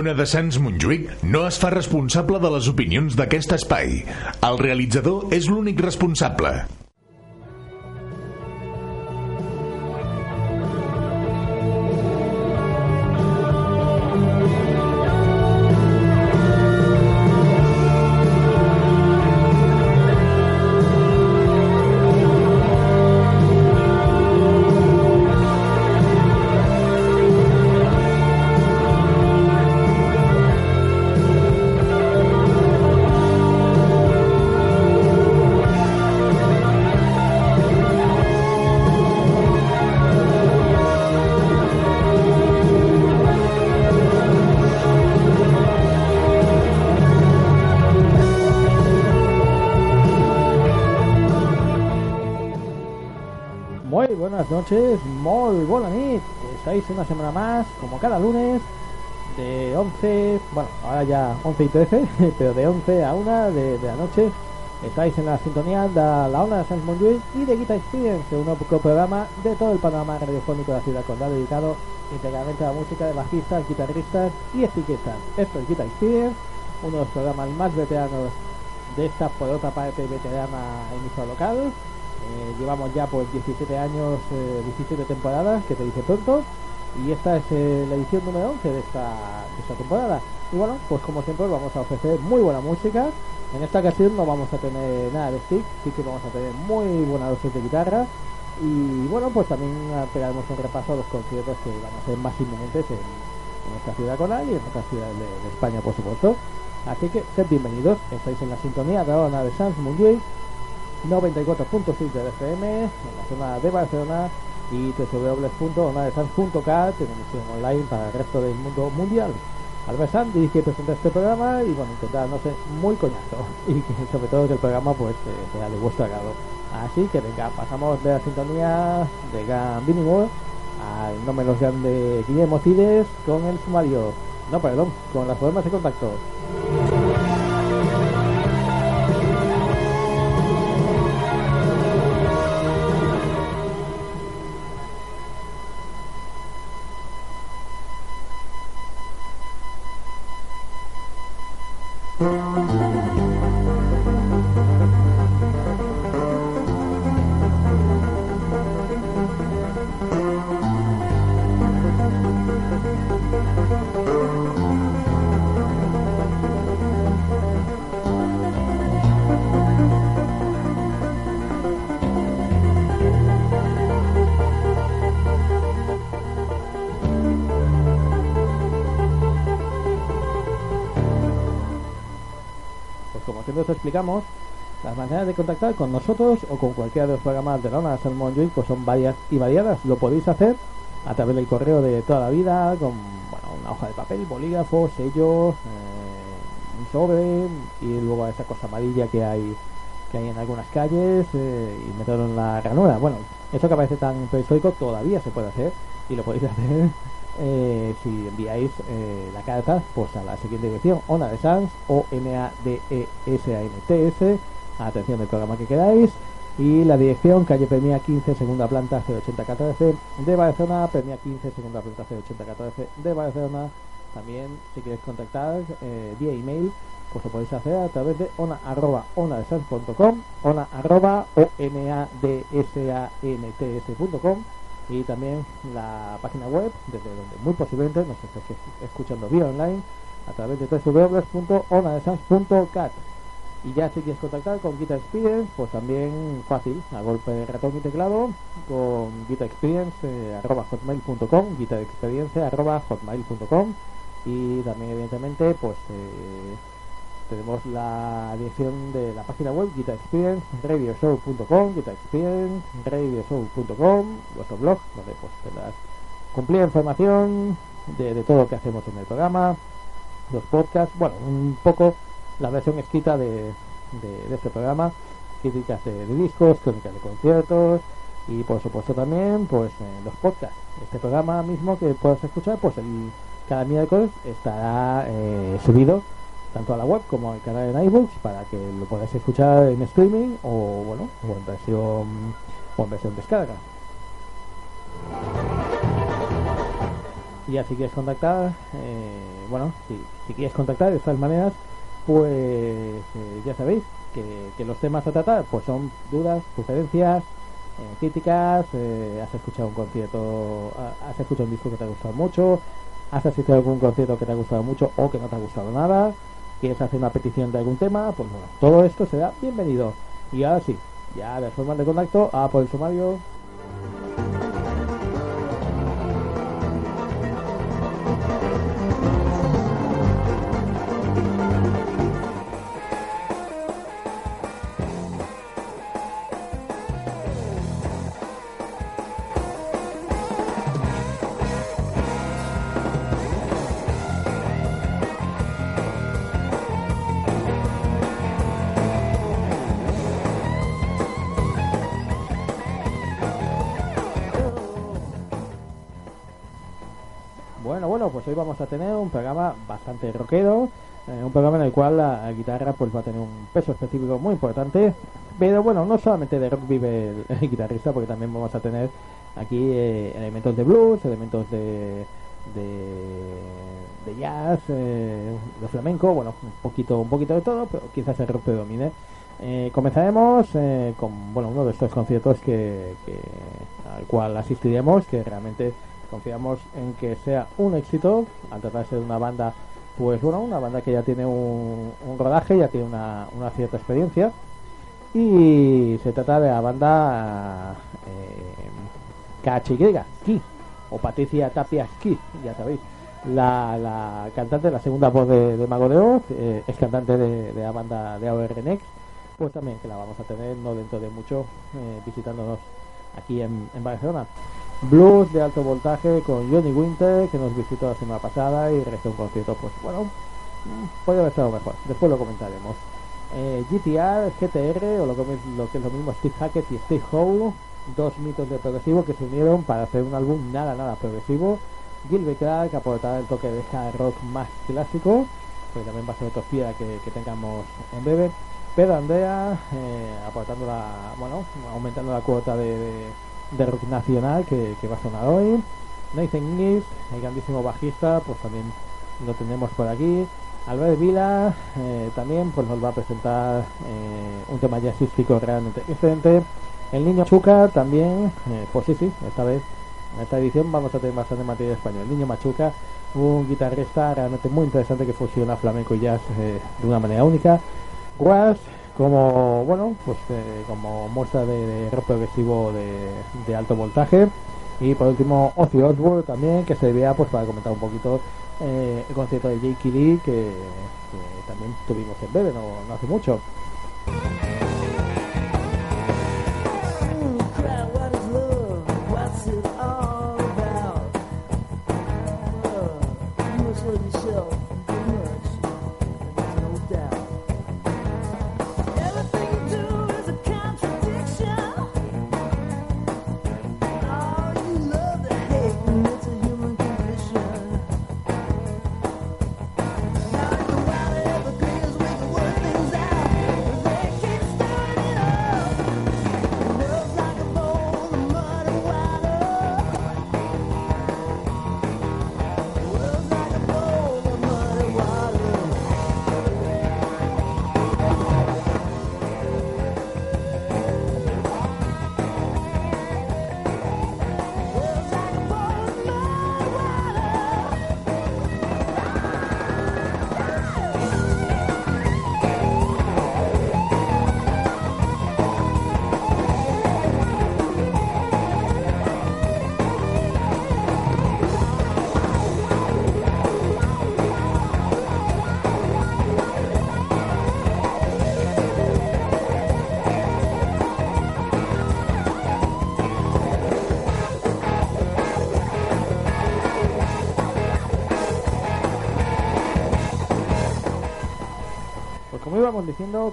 Ona de Sants Montjuïc no es fa responsable de les opinions d'aquest espai. El realitzador és l'únic responsable. Una semana más, como cada lunes, de 11, bueno, ahora ya 11 y 13, pero de 11 a 1 de, de la noche. Estáis en la sintonía de la Ona de Sans Montjuïc y de Guitar Experience, un nuevo programa de todo el panorama radiofónico de la ciudad condal dedicado integralmente a la música de bajistas, guitarristas y etiquetas. Esto es Guitar Experience, uno de los programas más veteranos de esta, por otra parte, veterana emisora local. Eh, llevamos ya pues 17 años, eh, 17 temporadas, que te dice pronto, y esta es eh, la edición número 11 de esta, temporada. Y bueno, pues como siempre vamos a ofrecer muy buena música. En esta ocasión no vamos a tener nada de stick, sí que vamos a tener muy buena dosis de guitarra. Y bueno, pues también pegaremos un repaso a los conciertos que van a ser más inminentes en, en esta ciudad conal y en otras ciudades de, España, por supuesto. Así que sed bienvenidos, estáis en la sintonía de Ona de Sans Mundial 94.6 del FM en la zona de Barcelona y www.onadesans.cat en emisión online para el resto del mundo mundial. Albert Sanz dirige y presenta este programa y bueno, intentar no ser muy coñazo y que sobre todo que el programa pues eh, sea de vuestro agrado. Así que venga, pasamos de la sintonía de Gran Moore al no menos grande Guillermo Cides con el sumario, no perdón, con las formas de contacto. Explicamos, las maneras de contactar con nosotros o con cualquiera de los programas de la ONA Salmon Joy pues son varias y variadas. Lo podéis hacer a través del correo de toda la vida, con bueno, una hoja de papel, bolígrafo, sellos, eh, un sobre y luego esa cosa amarilla que hay que hay en algunas calles eh, y meterlo en la ranura. Bueno, eso que parece tan prehistórico todavía se puede hacer y lo podéis hacer eh, si enviáis eh, la carta pues a la siguiente dirección Ona de Sans o N A D E S A N T S atención del programa que queráis y la dirección calle Premia 15 segunda planta 08014 de Barcelona Premia 15 segunda planta 08014 de Barcelona. También si queréis contactar eh, vía email pues lo podéis hacer a través de ona arroba onadesans.com ona arroba o n a d s a n t s.com y también la página web desde donde muy posiblemente nos estéis escuchando vía online a través de www.onadesans.cat y ya si quieres contactar con Guitar Experience pues también fácil a golpe de ratón y teclado con Guitar Experience eh, y también evidentemente pues eh, tenemos la dirección de la página web Guitar Experience radioshow.com Guitar Experience radioshow.com vuestro blog donde pues tendrás cumplida información de, de todo lo que hacemos en el programa los podcasts bueno un poco la versión escrita de, de, este programa críticas de, de, discos crónicas de conciertos y por supuesto también pues eh, los podcasts. Este programa mismo que puedas escuchar pues el, cada miércoles estará eh, subido tanto a la web como al canal en iBooks para que lo podáis escuchar en streaming o bueno o en versión o en versión descarga. Y así quieres contactar eh, bueno, si, si quieres contactar de estas maneras, pues eh, ya sabéis que, que los temas a tratar pues son dudas, sugerencias, eh, críticas, eh, has escuchado un concierto, has escuchado un disco que te ha gustado mucho, has asistido a algún concierto que te ha gustado mucho o que no te ha gustado nada, quieres hacer una petición de algún tema, pues bueno, todo esto será bienvenido. Y ahora sí, ya de formas de contacto, a por el sumario. Pues hoy vamos a tener un programa bastante rockero, eh, un programa en el cual la, guitarra pues va a tener un peso específico muy importante, pero bueno, no solamente de rock vive el, guitarrista, porque también vamos a tener aquí eh, elementos de blues, elementos de de, jazz, eh, de flamenco, bueno, un poquito, un poquito de todo, pero quizás el rock predomine. Eh, comenzaremos eh, con bueno uno de estos conciertos que, que al cual asistiremos, que realmente confiamos en que sea un éxito, al tratarse de una banda, pues bueno, una banda que ya tiene un, un rodaje, ya tiene una, una cierta experiencia, y se trata de la banda eh, Ki, o Patricia Tapia Ki, ya sabéis. La, la cantante, la segunda voz de, Mago de Oz, eh, es cantante de, la banda de AOR Next, pues también que la vamos a tener no dentro de mucho eh, visitándonos aquí en Barcelona. Blues de alto voltaje con Johnny Winter que nos visitó la semana pasada y realizó un concierto pues bueno mm, puede haber estado mejor. Después lo comentaremos. Eh, GTR, GTR o lo que, es lo mismo Steve Hackett y Steve Howe dos mitos de progresivo que se unieron para hacer un álbum nada nada progresivo. Gilbert Clark aportará el toque de hard rock más clásico que también va a ser otra que, tengamos en breve. Pedro Andrea eh, aportando la bueno aumentando la cuota de de rock nacional que, que, va a sonar hoy. Nathan Inglis, el grandísimo bajista, pues también lo tenemos por aquí. Albert Vila eh, también pues nos va a presentar eh, un tema jazzístico realmente diferente. El niño Machuca también, eh, pues sí, sí, esta vez en esta edición vamos a tener bastante materia español. El niño Machuca, un guitarrista realmente muy interesante que fusiona flamenco y jazz eh, de una manera única. Guas, como bueno pues eh, como muestra de, rock progresivo de, alto voltaje. Y por último Ozzy Osbourne también que se vea pues para comentar un poquito eh, el concierto de Jake Lee que, también tuvimos en breve no hace mucho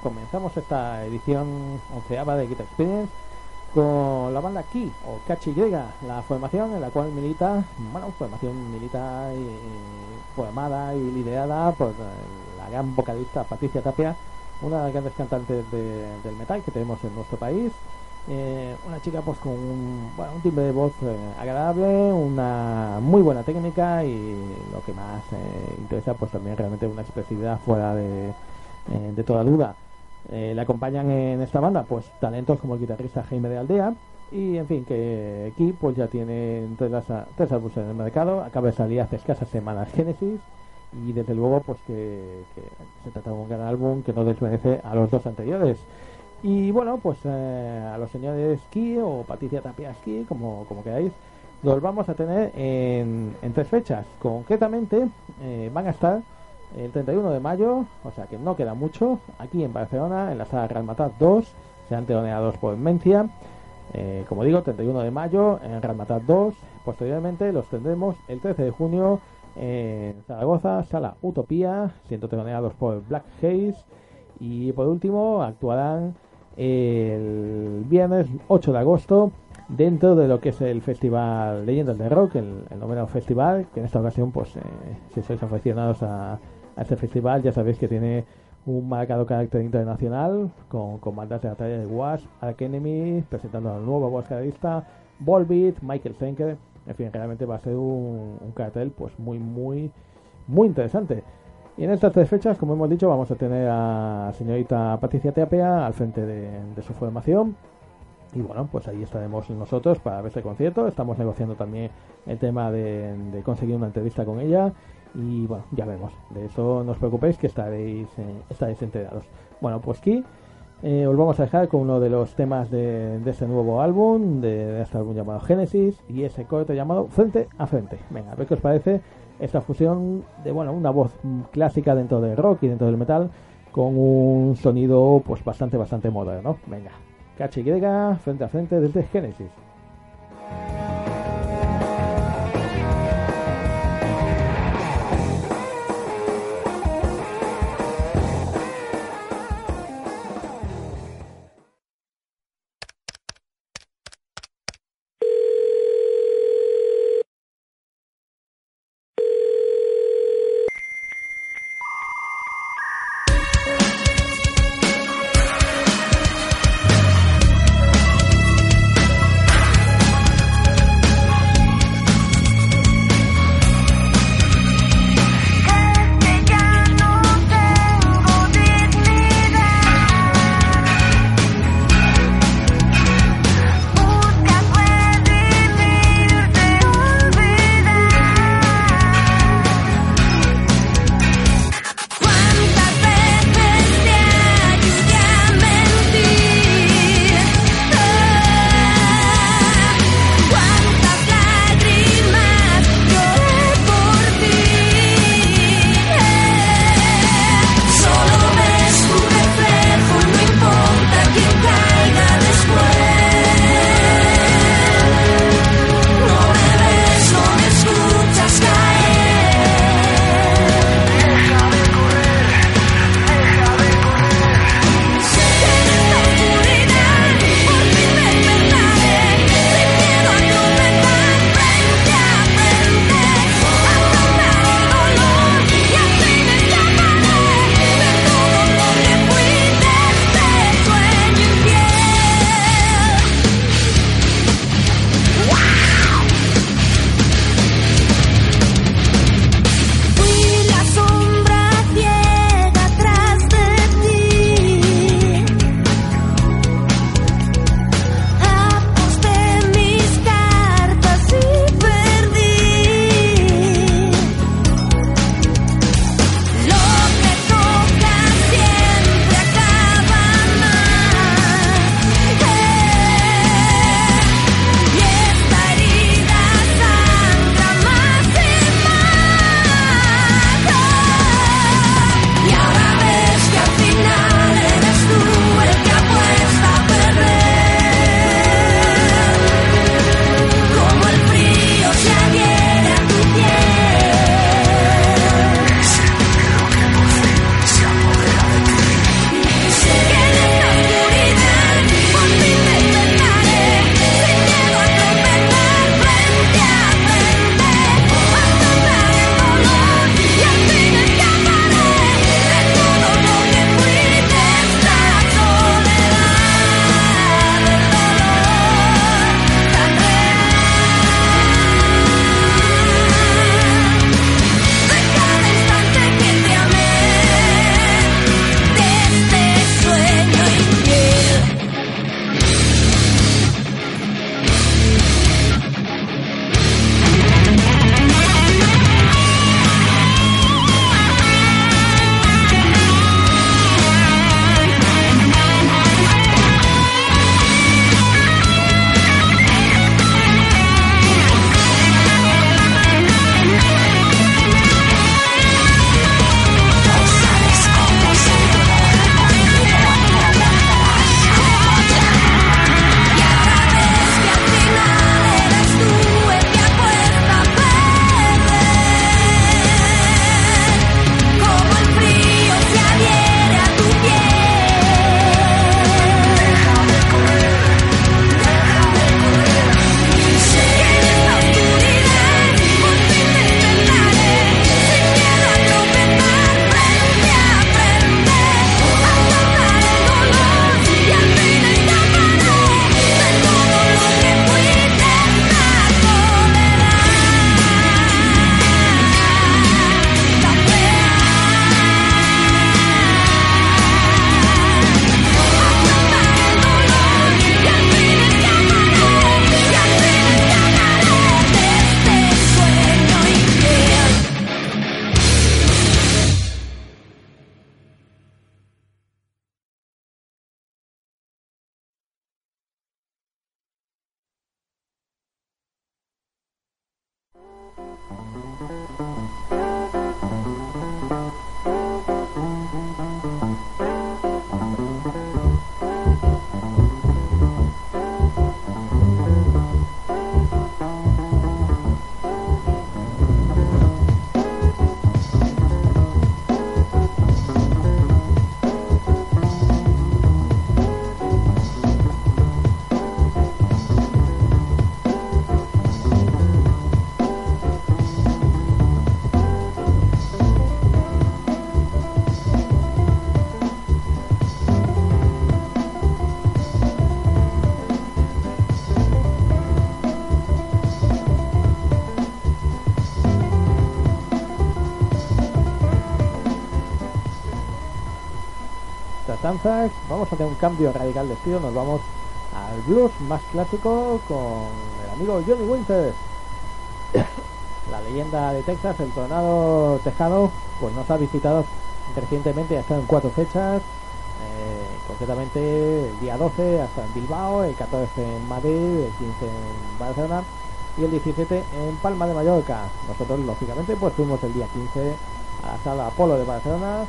comenzamos esta edición onceava de Guitar Experience con la banda Ki o KHY, la formación en la cual milita, bueno, formación milita y, formada y liderada por la gran vocalista Patricia Tapia, una de las grandes cantantes de, del metal que tenemos en nuestro país. Eh, una chica pues con un, bueno, timbre de voz eh, agradable, una muy buena técnica y lo que más eh, interesa pues también realmente una expresividad fuera de, eh, de toda duda. Eh, le acompañan en esta banda pues talentos como el guitarrista Jaime de Aldea y en fin que aquí pues ya tiene tres, álbumes en el mercado, acaba de salir hace escasas semanas Genesis y desde luego pues que, que se trata de un gran álbum que no desmerece a los dos anteriores. Y bueno, pues eh, a los señores Ski o Patricia Tapia Ski, como, como queráis, los vamos a tener en, en tres fechas. Concretamente, eh, van a estar el 31 de mayo, o sea que no queda mucho, aquí en Barcelona, en la sala Real Matat 2, serán teloneados por Mencia. Eh, como digo, 31 de mayo en Real Matat 2. Posteriormente los tendremos el 13 de junio en Zaragoza, sala Utopía, siendo teloneados por Black Haze. Y por último, actuarán el viernes 8 de agosto dentro de lo que es el festival Leyendas de Rock, el, el noveno festival, que en esta ocasión, pues, eh, si sois aficionados a, este festival, ya sabéis que tiene un marcado carácter internacional, con, con bandas de la talla de Wasp, Ark Enemy, presentando al nuevo voz guitarrista, Volbeat, Michael Schenker, en fin, realmente va a ser un, un cartel, pues, muy, muy, muy interesante. Y en estas tres fechas, como hemos dicho, vamos a tener a señorita Patricia Teapea al frente de, su formación. Y bueno, pues ahí estaremos nosotros para ver este concierto. Estamos negociando también el tema de conseguir una entrevista con ella. Y bueno, ya vemos. De eso no os preocupéis que estaréis, eh, estaréis enterados. Bueno, pues aquí eh, os vamos a dejar con uno de los temas de, este nuevo álbum, de, este álbum llamado Genesis, y ese corte llamado Frente a Frente. Venga, a ver qué os parece esta fusión de bueno una voz clásica dentro del rock y dentro del metal con un sonido pues bastante bastante moderno venga cachi griega frente a frente desde Genesis Vamos a tener un cambio radical de estilo. Nos vamos al blues más clásico con el amigo Johnny Winter. La leyenda de Texas, el tornado tejano, pues nos ha visitado recientemente, ha estado en cuatro fechas, eh, concretamente el día 12 hasta en Bilbao, el 14 en Madrid, el 15 en Barcelona y el 17 en Palma de Mallorca. Nosotros, lógicamente, pues fuimos el día 15 a la sala Apolo de Barcelona.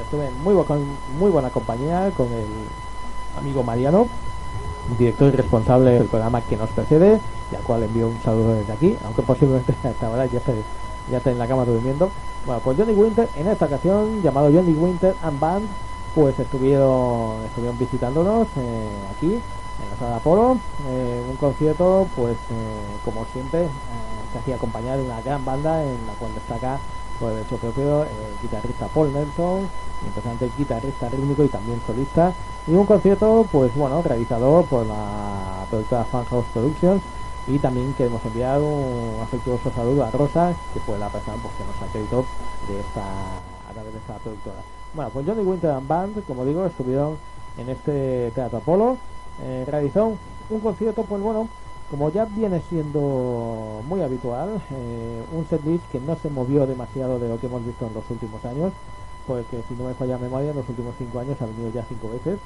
Estuve en muy, con muy buena compañía con el amigo Mariano, director y responsable del programa que nos precede, y al cual envío un saludo desde aquí, aunque posiblemente hasta ahora ya esté, ya esté en la cama durmiendo. Bueno, pues Johnny Winter, en esta ocasión, llamado Johnny Winter and Band, pues estuvieron, estuvieron visitándonos eh, aquí, en la sala Apolo, eh, un concierto, pues eh, como siempre, se hacía acompañar de una gran banda en la cual destaca por el hecho propio el guitarrista Paul Nelson, interesante guitarrista rítmico y también solista, y un concierto, pues bueno, realizado por la productora Funhouse Productions, y también queremos enviar un afectuoso saludo a Rosa, que fue la persona pues, que nos acreditó de esta, a través de esta productora. Bueno, pues Johnny Winter and Band, como digo, estuvieron en este Teatro Apolo, eh, realizó un concierto, pues bueno, como ya viene siendo muy habitual, eh, un setlist que no se movió demasiado de lo que hemos visto en los últimos años, porque si no me falla memoria, en los últimos cinco años ha venido ya cinco veces.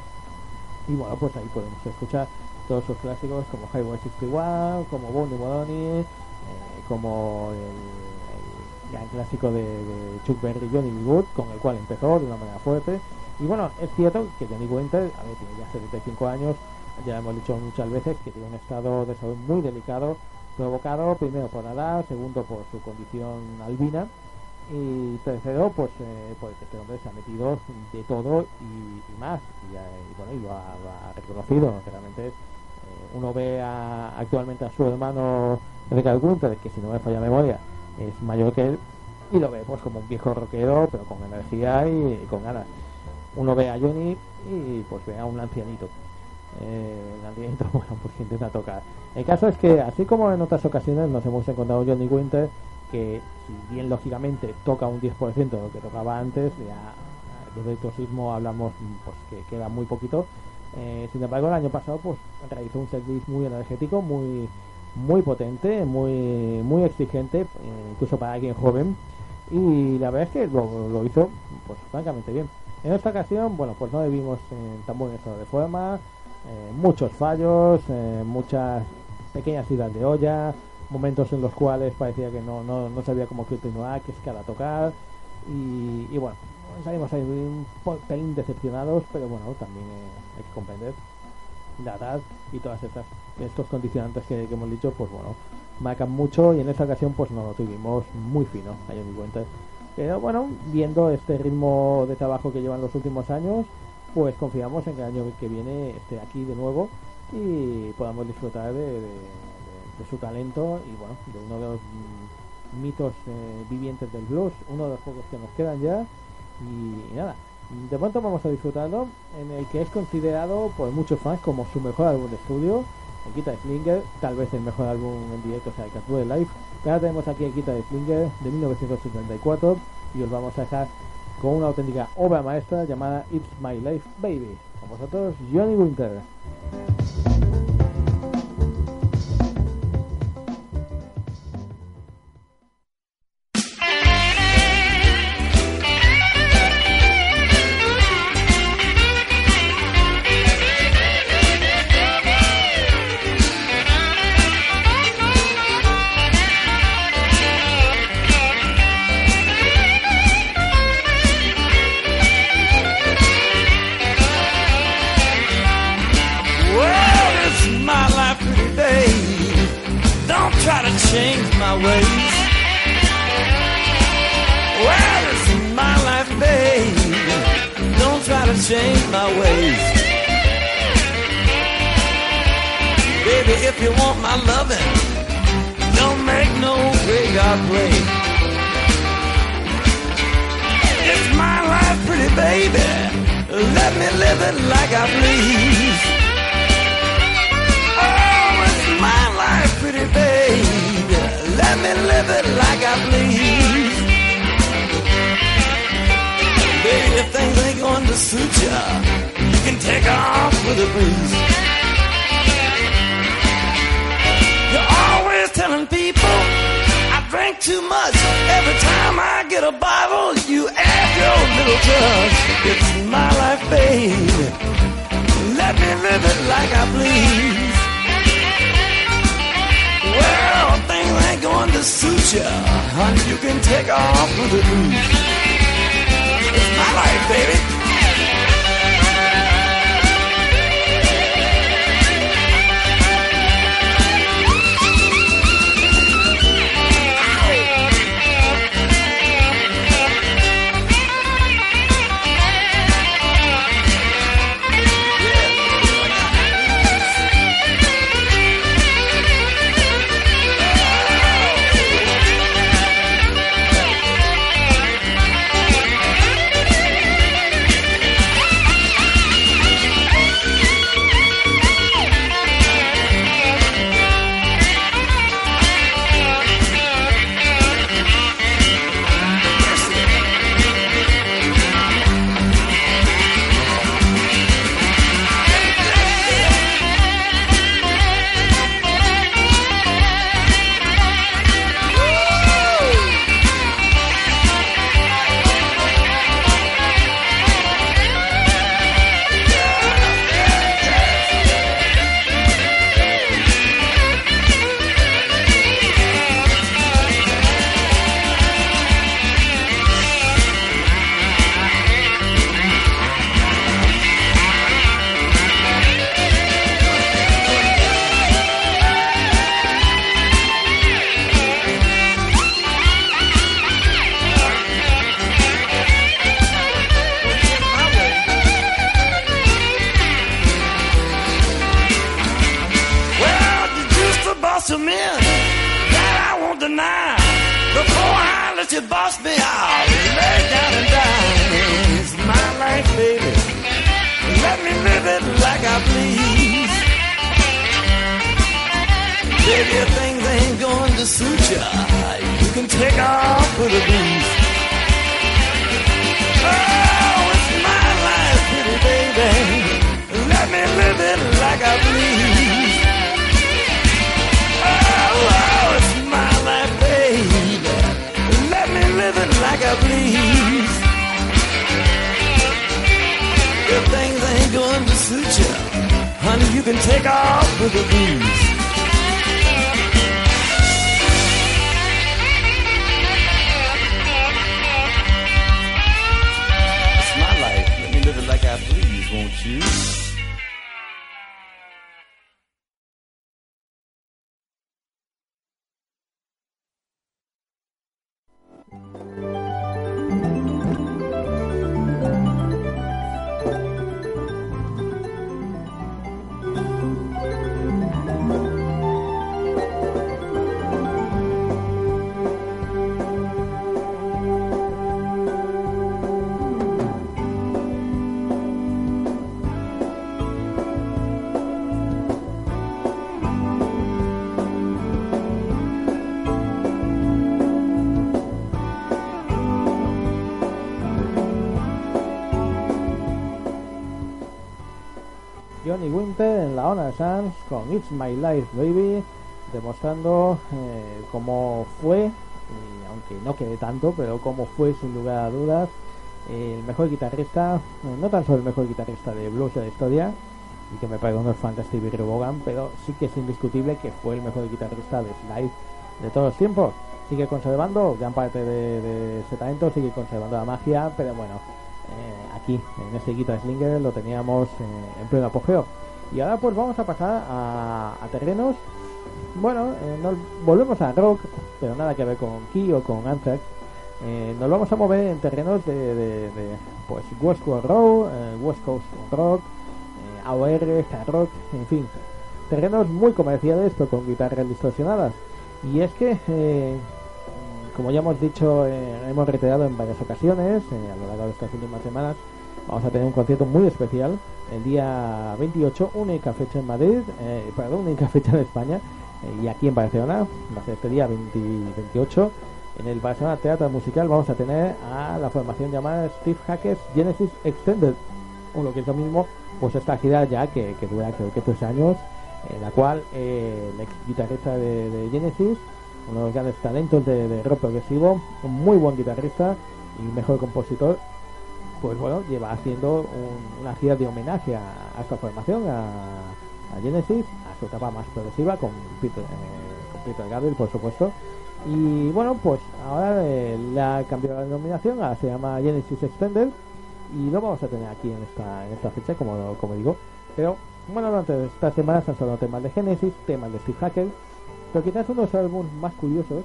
Y bueno, pues ahí podemos escuchar todos sus clásicos como Highway 61, como Bonnie Modoni, eh, como el, clásico de, Chuck Berry, Johnny Wood, con el cual empezó de una manera fuerte. Y bueno, es cierto que Johnny Winter, a ver, tiene ya 75 años, ya hemos dicho muchas veces que tiene un estado de salud muy delicado, provocado primero por la segundo por su condición albina y tercero pues eh, pues este hombre se ha metido de todo y, más y, bueno y lo ha, reconocido realmente eh, uno ve actualmente a su hermano Ricardo Gunther que si no me falla memoria es mayor que él y lo ve pues como un viejo rockero pero con energía y, con ganas. Uno ve a Johnny y pues ve a un ancianito eh, el ancianito bueno pues intenta tocar el caso es que así como en otras ocasiones nos hemos encontrado Johnny Winter que si bien lógicamente toca un 10% de lo que tocaba antes, ya de virtuosismo hablamos pues que queda muy poquito. Eh, sin embargo, el año pasado pues realizó un setlist muy energético, muy muy potente, muy muy exigente, eh, incluso para alguien joven. Y la verdad es que lo, hizo pues francamente bien. En esta ocasión, bueno, pues no debimos en tan buen estado de forma, eh, muchos fallos, muchas pequeñas idas de olla, momentos en los cuales parecía que no, no, no sabía cómo continuar, que es que a tocar. Y, y, bueno, salimos ahí un pelín decepcionados, pero bueno, también hay que comprender la edad y todas estas estos condicionantes que, hemos dicho, pues bueno, marcan mucho y en esta ocasión pues no lo tuvimos muy fino, hay mi cuenta. Pero bueno, viendo este ritmo de trabajo que llevan los últimos años, pues confiamos en que el año que viene esté aquí de nuevo y podamos disfrutar de su talento y bueno, de uno de los mm, mitos eh, vivientes del blues, uno de los pocos que nos quedan ya. Y, nada, de pronto vamos a disfrutarlo en el que es considerado por muchos fans como su mejor álbum de estudio, el Guitar Slinger, tal vez el mejor álbum en directo sea el Catwood Live, ahora tenemos aquí el Guitar Slinger de 1954 y os vamos a dejar con una auténtica obra maestra llamada It's My Life Baby. Con vosotros, Johnny Winter. Off the blues. It's my life. Let me live it like I please, won't you? Honor Sans con It's My Life Baby, demostrando eh, cómo fue, aunque no quede tanto, pero cómo fue sin lugar a dudas el mejor guitarrista, eh, no tan solo el mejor guitarrista de blues de historia, y que me parece uno fan de Stevie Ray Vaughan, pero sí que es indiscutible que fue el mejor guitarrista de slide de todos los tiempos. Sigue conservando gran parte de, ese talento, sigue conservando la magia, pero bueno, eh, aquí en este Guitar Slinger lo teníamos en pleno apogeo. Y ahora pues vamos a pasar a, a terrenos, bueno, eh, nos volvemos a rock, pero nada que ver con Key o con Anthrax. Eh, nos vamos a mover en terrenos de, de- pues West Coast Rock, eh, West Coast Rock, eh, AOR, hard rock, en fin, terrenos muy comerciales pero con guitarras distorsionadas. Y es que, como ya hemos dicho, hemos reiterado en varias ocasiones a lo largo de estas últimas semanas, vamos a tener un concierto muy especial el día 28, única fecha en Madrid, eh, perdón, única fecha en España eh, y aquí en Barcelona, va a ser este día 20 28. En el Barcelona Teatro Musical vamos a tener a la formación llamada Steve Hackers Genesis Extended. o lo que es lo mismo, pues esta gira ya que, que dura creo que tres años, en la cual eh, el ex guitarrista de, Genesis, uno de los grandes talentos de, de rock progresivo, un muy buen guitarrista y mejor compositor, pues bueno, lleva haciendo un- una gira de homenaje a, esta formación, a, Genesis, a su etapa más progresiva con Peter, eh, con Peter Gabriel, por supuesto. Y bueno, pues ahora eh, le ha cambiado la denominación, ahora se llama Genesis Extended y lo vamos a tener aquí en esta, en esta fecha, como, como digo. Pero bueno, durante estas semanas han sonado temas de Genesis, temas de Steve Hackett, pero quizás uno de los álbumes más curiosos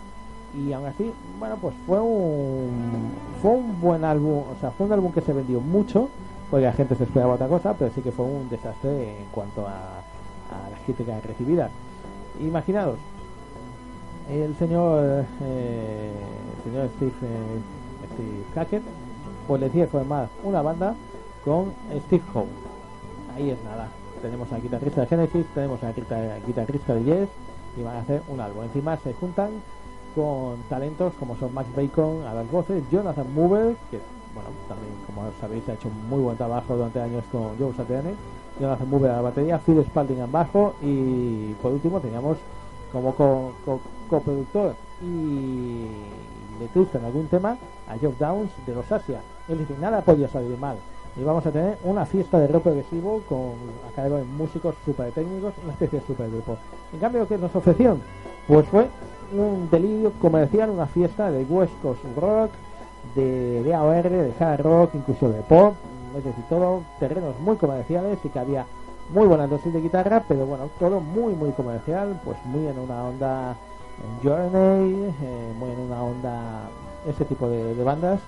y aún así, bueno, pues fue un fue un buen álbum, o sea, fue un álbum que se vendió mucho, porque la gente se esperaba otra cosa, pero sí que fue un desastre en cuanto a, a las críticas recibidas. Imaginaros, el señor eh, el señor Steve, eh, Steve Hackett pues decide formar una banda con Steve Howe. Ahí es nada. Tenemos al guitarrista de Genesis, tenemos guitar- guitarrista de Yes y van a hacer un álbum. Encima se juntan con talentos como son Max Bacon a las voces, Jonathan Mover, que bueno, también como sabéis ha hecho muy buen trabajo durante años con Joe Satriani, Jonathan Mover a la batería, Phil Spalding en bajo y por último teníamos como co- co- coproductor y letrista en algún tema a Joe Downs de los Asia. Es decir, nada podía salir mal. Y vamos a tener una fiesta de rock progresivo con a de músicos super técnicos, una especie de supergrupo. En cambio, que nos ofrecieron, pues fue un delirio comercial, una fiesta de West Coast Rock, de, de AOR, de hard rock, incluso de pop, es decir, todo terrenos muy comerciales y que había muy buena dosis de guitarra, pero bueno, todo muy, muy comercial, pues muy en una onda Journey, eh, muy en una onda ese tipo de, de bandas.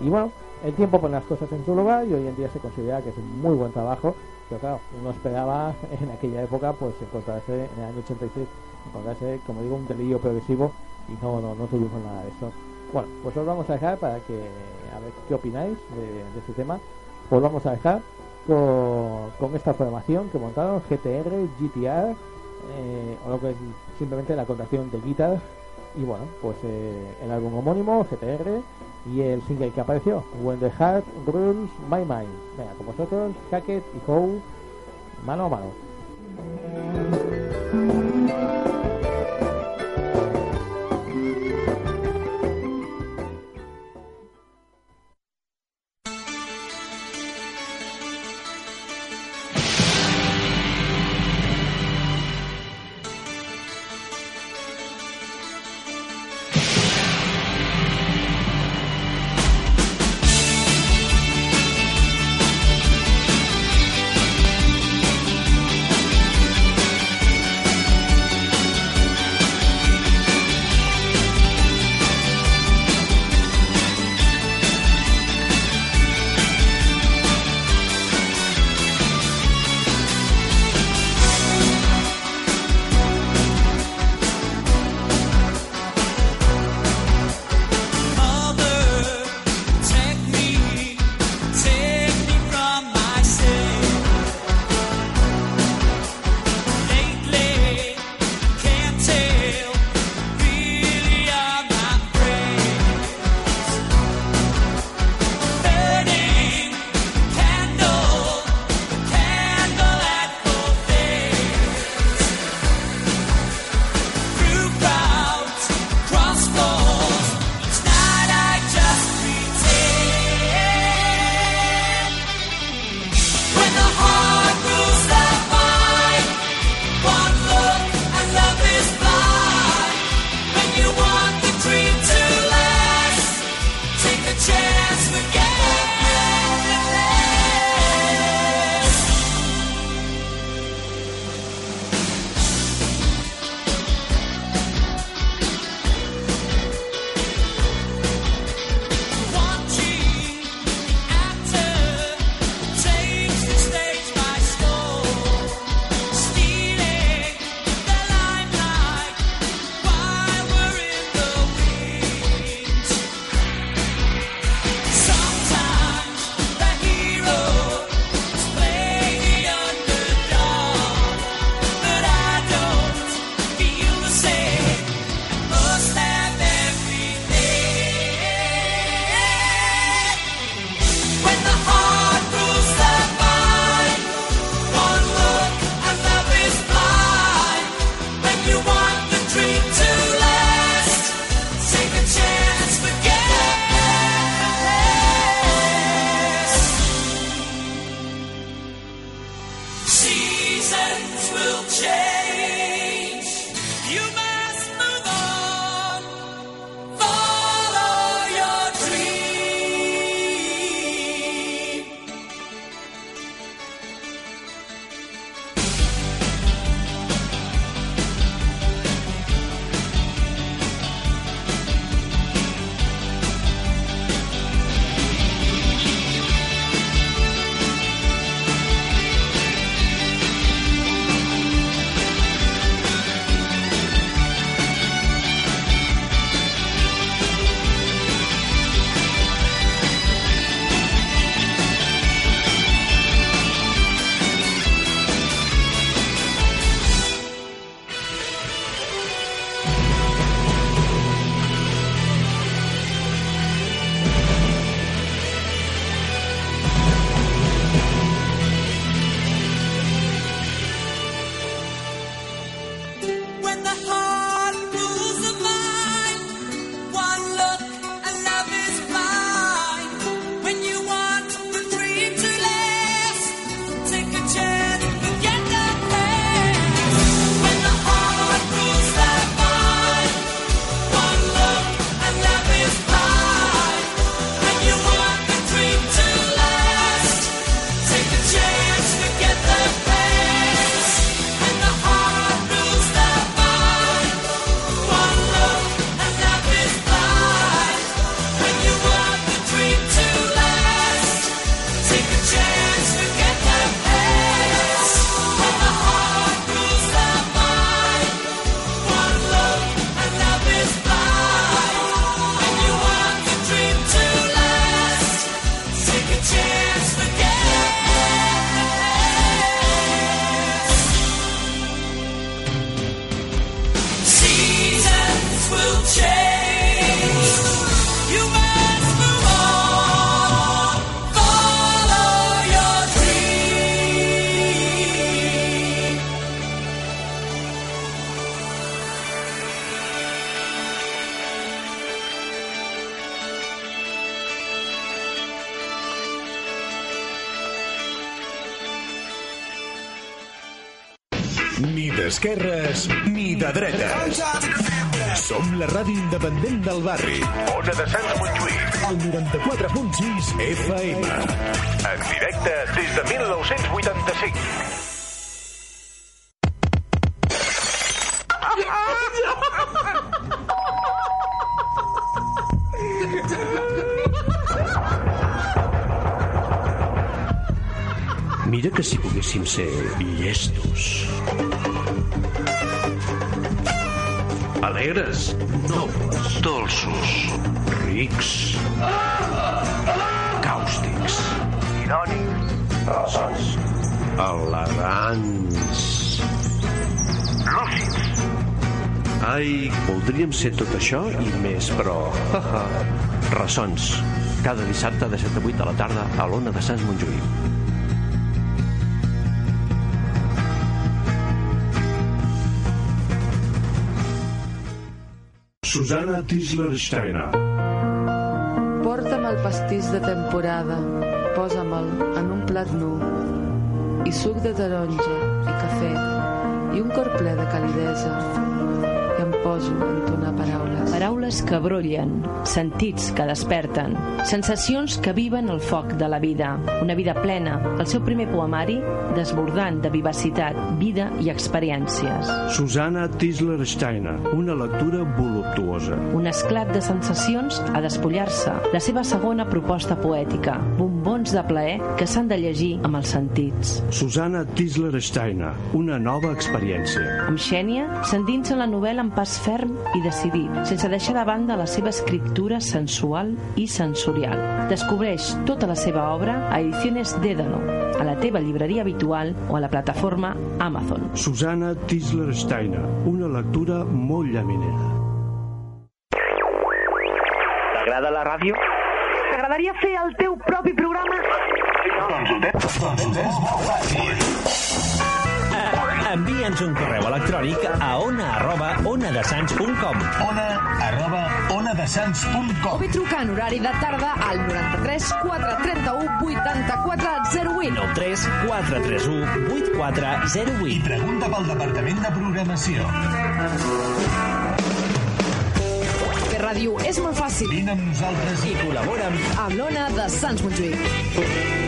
Y bueno, el tiempo pone las cosas en su lugar y hoy en día se considera que es un muy buen trabajo, pero claro, uno esperaba en aquella época pues encontrarse en el año 86, encontrarse, como digo, un delirio progresivo y no, no, no tuvimos nada de eso. Bueno, pues os vamos a dejar para que, a ver qué opináis de, de este tema. Os vamos a dejar con, con esta formación que montaron GTR, GTR, eh, o lo que es simplemente la contracción de guitar. Y bueno, pues eh, el álbum homónimo, GTR, y el single que apareció, When the Heart Rules My Mind. Venga, con vosotros, Hackett y Howe, mano a mano. Independent del barri. Ona de Sant Montjuïc. El 94.6 FM. En directe des de 1985. Rics, càustics, irònics, ressons, elegants, lúcids. Ai, voldríem ser tot això i més, però... Ha, ha. Ressons. Cada dissabte de 7 a 8 de la tarda a l'Ona de Sants Montjuïc. Susana Tisler Steiner. Porta'm el pastís de temporada, posa-me'l en un plat nu, i suc de taronja, i cafè, i un cor ple de calidesa, poso a entonar paraules. Paraules que brollen, sentits que desperten, sensacions que viven el foc de la vida, una vida plena, el seu primer poemari desbordant de vivacitat, vida i experiències. Susana Tisler Steiner, una lectura voluptuosa. Un esclat de sensacions a despullar-se. La seva segona proposta poètica, bombons de plaer que s'han de llegir amb els sentits. Susana Tisler Steiner, una nova experiència. Amb Xènia s'endinsa en la novel·la amb pas ferm i decidit, sense deixar de banda la seva escriptura sensual i sensorial. Descobreix tota la seva obra a Ediciones Dédalo, a la teva llibreria habitual o a la plataforma Amazon. Susana Tisler Steiner, una lectura molt llaminera. T'agrada la ràdio? T'agradaria fer el teu propi programa? Envia'ns un correu electrònic a ona arroba onadesans.com Ona arroba onadesans.com O bé trucar en horari de tarda al 93 431 84 08. 93 431 8408 i pregunta pel Departament de Programació. Ràdio és molt fàcil. Vine amb nosaltres i col·labora amb Amb l'Ona de Sants Montjuïc.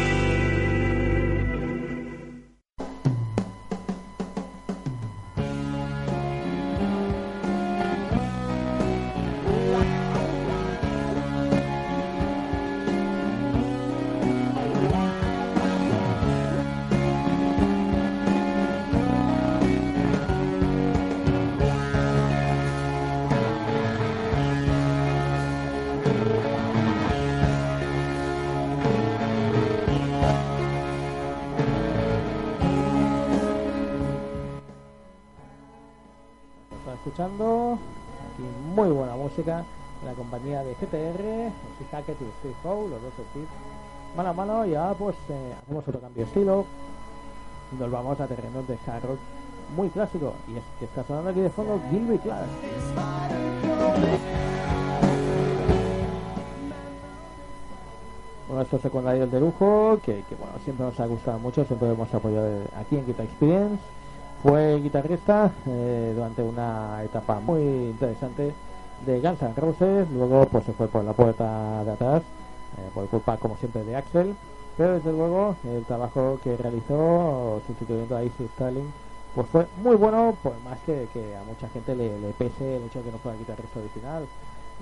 Música en la compañía de GTR, y Steve Howe, los dos Steve, mano a mano y ahora pues eh, hacemos otro cambio de estilo nos vamos a terrenos de hard muy clásico y es que está sonando aquí de fondo Gilby Clark. De estos secundarios de lujo que, bueno siempre nos ha gustado mucho, siempre hemos apoyado aquí en Guitar Experience. Fue guitarrista eh, durante una etapa muy interesante de Guns Roses, luego pues se fue por la puerta de atrás, eh, por culpa como siempre de Axel, pero desde luego el trabajo que realizó sustituyendo a Izzy Starling pues fue muy bueno, por más que, que a mucha gente le, pese el hecho de que no fuera el guitarrista original,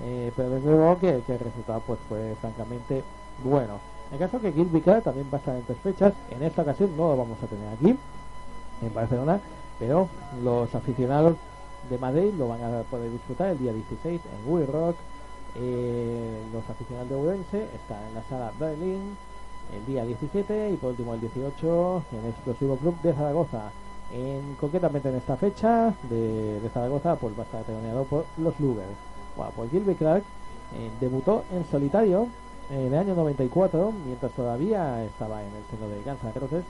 eh, pero desde luego que, el resultado pues fue francamente bueno. En caso que Gil Vicar también va a estar en tres fechas, en esta ocasión no lo vamos a tener aquí, en Barcelona, pero los aficionados de Madrid lo van a poder disfrutar el día 16 en We Rock. Eh, los aficionados de Ourense están en la sala Berlin el día 17 y por último el 18 en el Explosivo Club de Zaragoza. En, concretamente en esta fecha de, de Zaragoza pues va a estar teloneado por los Lugers. Bueno, pues Gilby Clark eh, debutó en solitario en el año 94 mientras todavía estaba en el seno de Guns N' Roses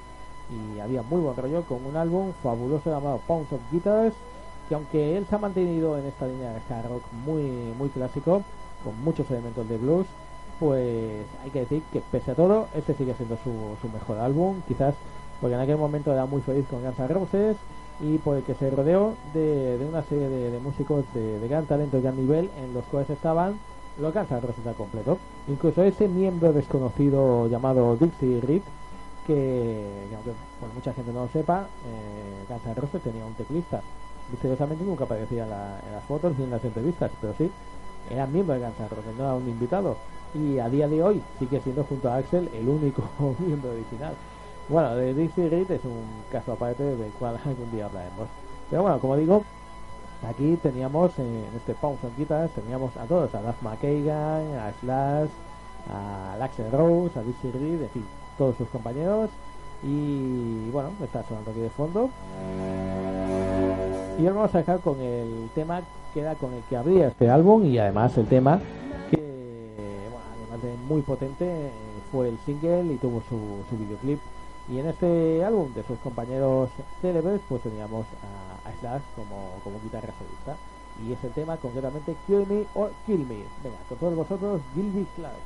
y había muy buen rollo con un álbum fabuloso llamado Pounds of Guitars que aunque él se ha mantenido en esta línea de hard rock muy muy clásico con muchos elementos de blues pues hay que decir que pese a todo este sigue siendo su, su mejor álbum. Quizás porque en aquel momento era muy feliz con Guns N' Roses y por el que se rodeó de, de una serie de, músicos de, gran talento y gran nivel en los cuales estaban los Guns N' Roses al completo. Incluso ese miembro desconocido llamado Dixie Reed que, aunque mucha gente no lo sepa eh, Guns Roses tenía un teclista misteriosamente nunca aparecía en, la, en, las fotos ni en las entrevistas pero sí era miembro de Guns N' Roses no era un invitado y a día de hoy sigue siendo junto a Axel el único miembro original bueno, de Dixie Reed es un caso aparte del cual algún día hablaremos. Pero bueno, como digo, aquí teníamos en este Pounds teníamos a todos, a Duff McKagan, a Slash, a Axel Rose, a Dixie Reed, en fin, todos sus compañeros. Y bueno, está sonando aquí de fondo. Y ahora vamos a dejar con el tema que era con el que abría este álbum y además el tema que, bueno, además de muy potente, fue el single y tuvo su, su videoclip. Y en este álbum de sus compañeros célebres, pues teníamos a, Slash como, como guitarra solista. Y es el tema concretamente Kill Me or Kill Me. Venga, con todos vosotros, Gilby Clark.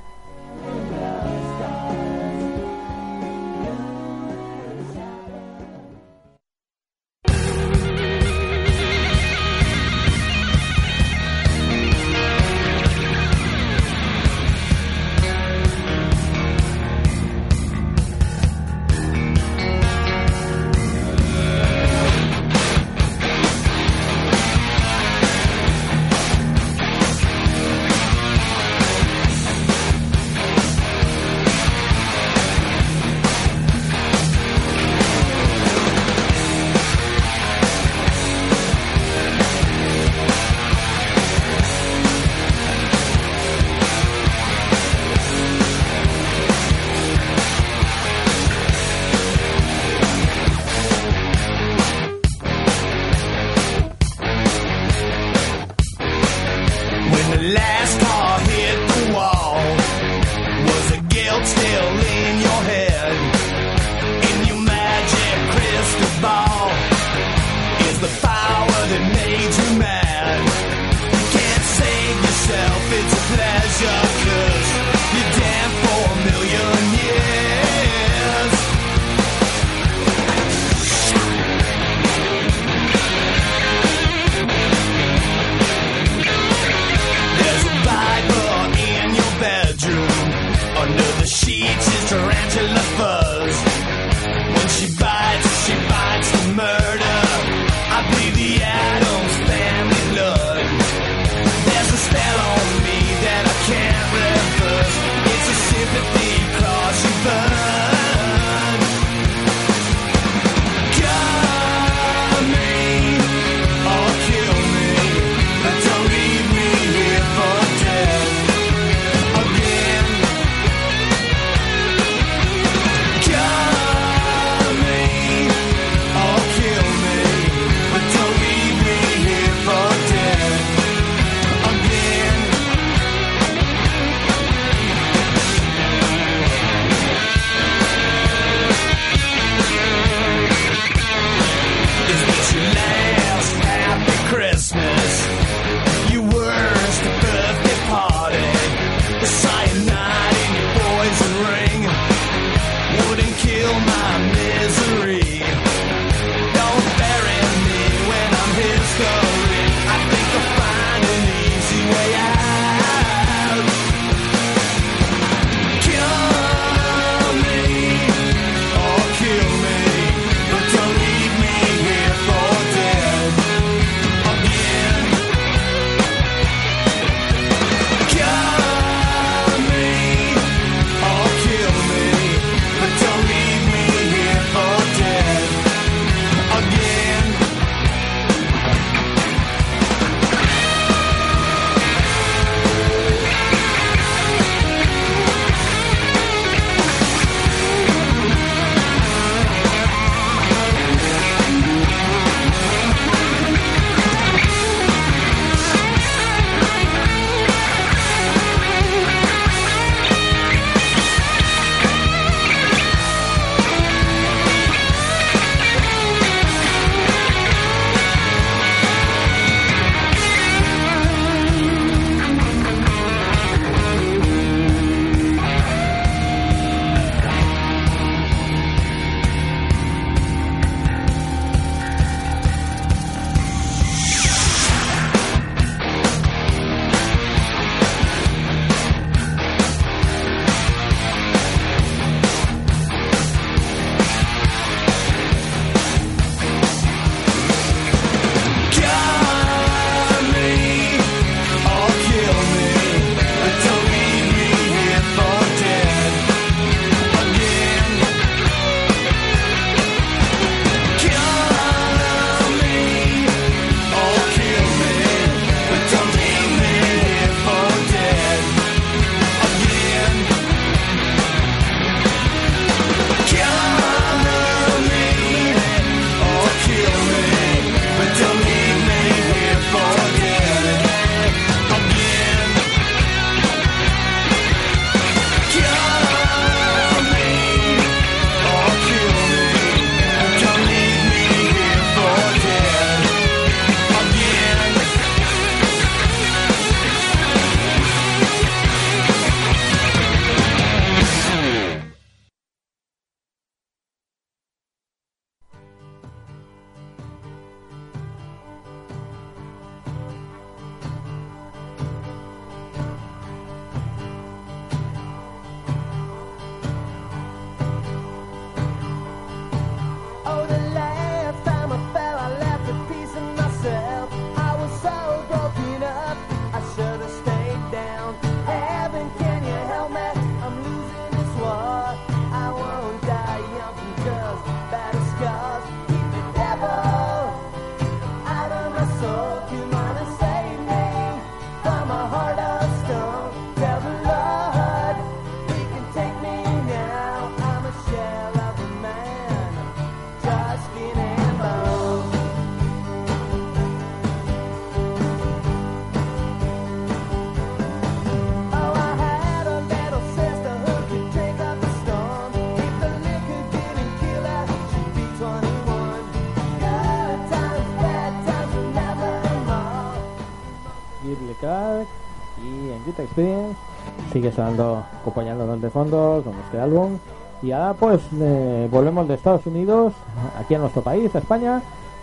Sigue sonando, acompañándonos de fondo con este álbum. Y ahora pues eh, volvemos de Estados Unidos aquí a nuestro país, a España,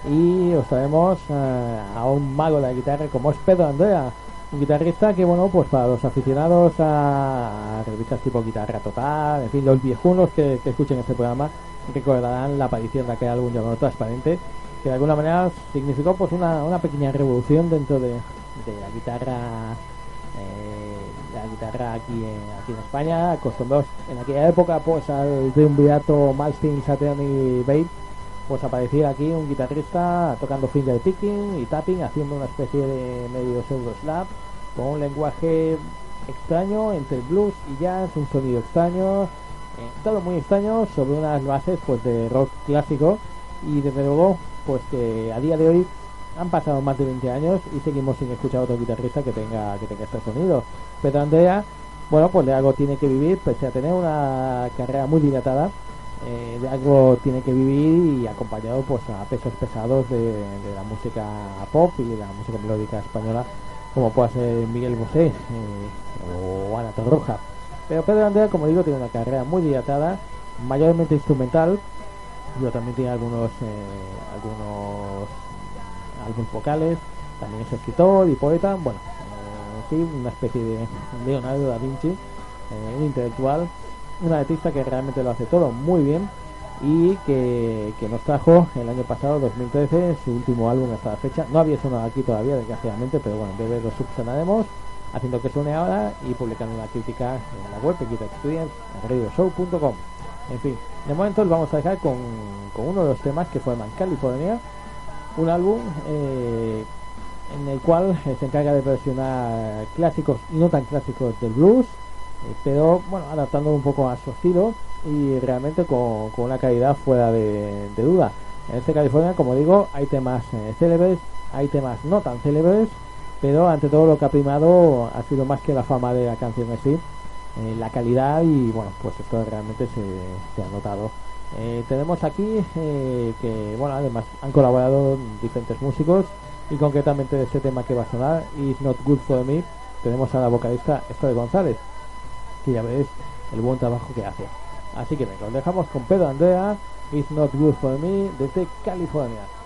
y os traemos eh, a un mago de la guitarra como es Pedro Andrea, un guitarrista que bueno pues para los aficionados a, revistas tipo Guitarra Total, en fin, los viejunos que, escuchen este programa recordarán la aparición de aquel álbum llamado Transparente, que de alguna manera significó pues una, una pequeña revolución dentro de, de la guitarra eh, la guitarra aquí en, aquí en España, acostumbrados en aquella época pues al triunvirato Malstein, Saturn y Babe, pues aparecía aquí un guitarrista tocando finger picking y tapping, haciendo una especie de medio pseudo slap, con un lenguaje extraño entre blues y jazz, un sonido extraño, eh, todo muy extraño sobre unas bases pues de rock clásico. Y desde luego pues que a día de hoy han pasado más de 20 años y seguimos sin escuchar a otro guitarrista que tenga que tenga este sonido. Pedro Andrea, bueno, pues de algo tiene que vivir, pese a tener una carrera muy dilatada, eh, de algo tiene que vivir y acompañado pues a pesos pesados de, la música pop y de la música melódica española, como puede ser Miguel Bosé eh, o Ana Torroja. Pero Pedro Andrea, como digo, tiene una carrera muy dilatada, mayormente instrumental, yo también tiene algunos eh, algunos álbumes vocales, también es escritor y poeta, bueno, eh, sí, una especie de Leonardo da Vinci, eh, un intelectual, un artista que realmente lo hace todo muy bien y que, nos trajo el año pasado, 2013, su último álbum hasta la fecha. No había sonado aquí todavía, desgraciadamente, pero bueno, en breve lo subsanaremos, haciendo que suene ahora y publicando una crítica en la web Experience, en fin, de momento vamos a dejar con, con uno de los temas que fue Man California un álbum eh, en el cual eh, se encarga de versionar clásicos y no tan clásicos del blues, eh, pero bueno, adaptando un poco a su estilo y realmente con, una calidad fuera de, duda. En este California, como digo, hay temas célebres, hay temas no tan célebres, pero ante todo lo que ha primado ha sido más que la fama de la canción en sí, la calidad y bueno, pues esto realmente se, se ha notado eh, tenemos aquí eh, que, bueno, además han colaborado diferentes músicos y concretamente de este tema que va a sonar, It's Not Good For Me, tenemos a la vocalista de González, que ya veis el buen trabajo que hace. Así que venga, os dejamos con Pedro Andrea, It's Not Good For Me, desde California.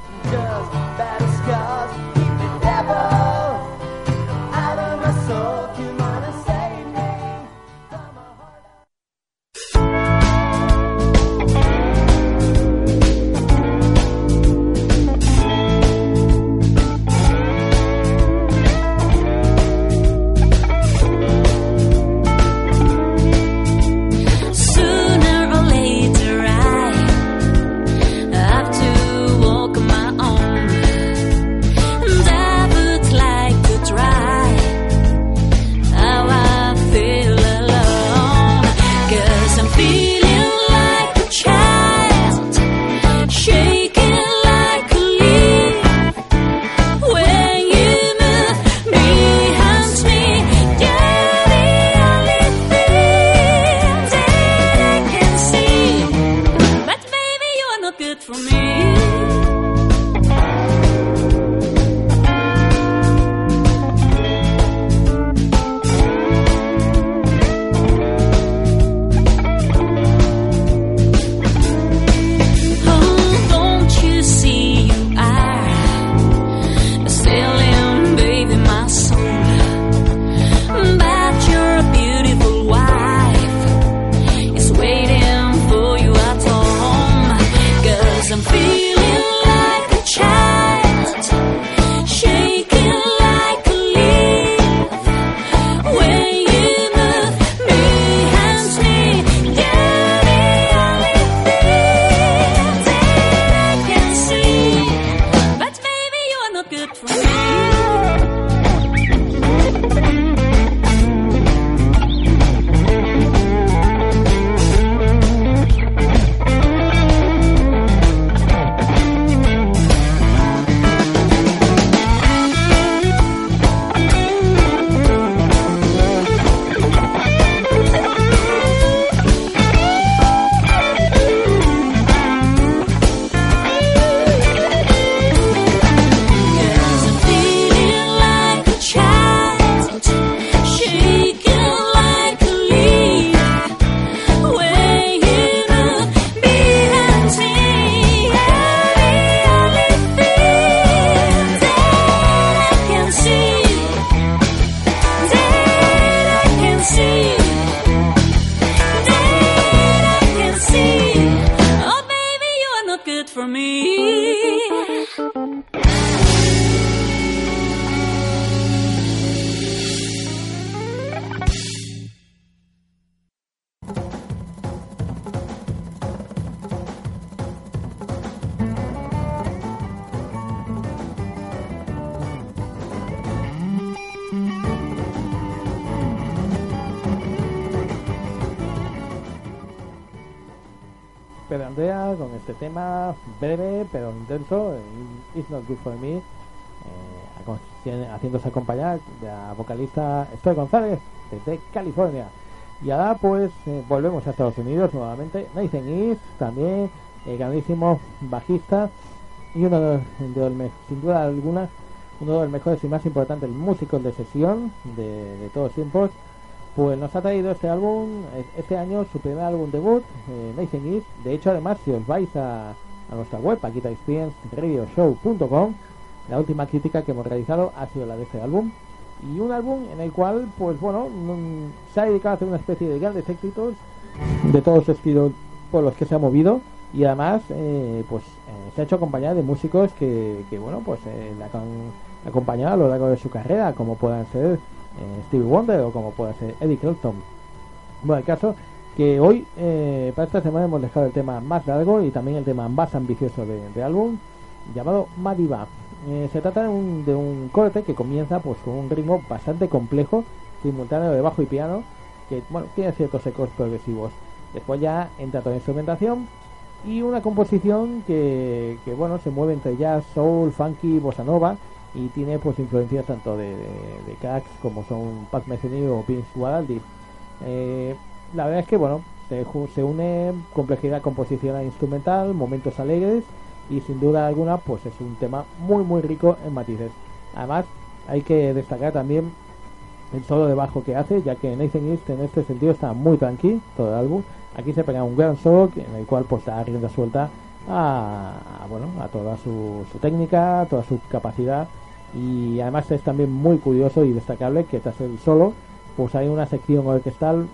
Este tema breve pero intenso, It's Not Good For Me, eh, haciéndose acompañar de la vocalista Estoy González desde California. Y ahora pues eh, volvemos a Estados Unidos nuevamente. Nathan East, también eh, grandísimo bajista y uno de los, sin duda alguna, uno de los mejores y más importantes músicos de sesión de, de todos tiempos pues nos ha traído este álbum, este año su primer álbum debut, eh, East. De hecho, además, si os vais a, a nuestra web, show.com la última crítica que hemos realizado ha sido la de este álbum. Y un álbum en el cual, pues bueno, se ha dedicado a hacer una especie de grandes éxitos de todos los estilos por los que se ha movido. Y además, eh, pues eh, se ha hecho acompañar de músicos que, que bueno, pues eh, la han acompañado a lo largo de su carrera, como puedan ser Stevie Wonder o como puede ser Eddie Clinton. Bueno, el caso que hoy, eh, para esta semana, hemos dejado el tema más largo y también el tema más ambicioso de, álbum, llamado Madiba. Eh, se trata de un, de un corte que comienza pues con un ritmo bastante complejo, simultáneo de bajo y piano, que bueno, tiene ciertos ecos progresivos. Después ya entra toda la instrumentación y una composición que, que bueno, se mueve entre jazz, soul, funky, bossa nova y tiene pues influencias tanto de, de, cracks como son Pat Metheny o Vince Guadaldi. Eh, la verdad es que bueno, se, une complejidad composición instrumental, momentos alegres y sin duda alguna pues es un tema muy muy rico en matices. Además hay que destacar también el solo de bajo que hace, ya que Nathan East en este sentido está muy tranquilo todo el álbum. Aquí se pega un gran solo en el cual pues da rienda suelta a, bueno a toda su, su técnica, a toda su capacidad y además es también muy curioso y destacable que tras el solo pues hay una sección orquestal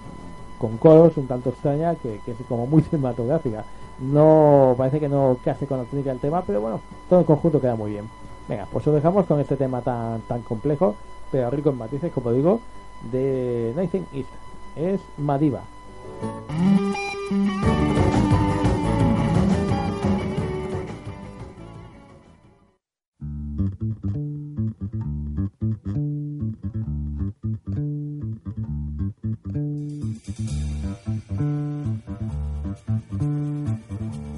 con coros un tanto extraña que, es como muy cinematográfica. No parece que no case con la técnica del tema pero bueno todo en conjunto queda muy bien. Venga pues os dejamos con este tema tan tan complejo pero rico en matices como digo de Nathan East. Es Madiba thank mm -hmm. you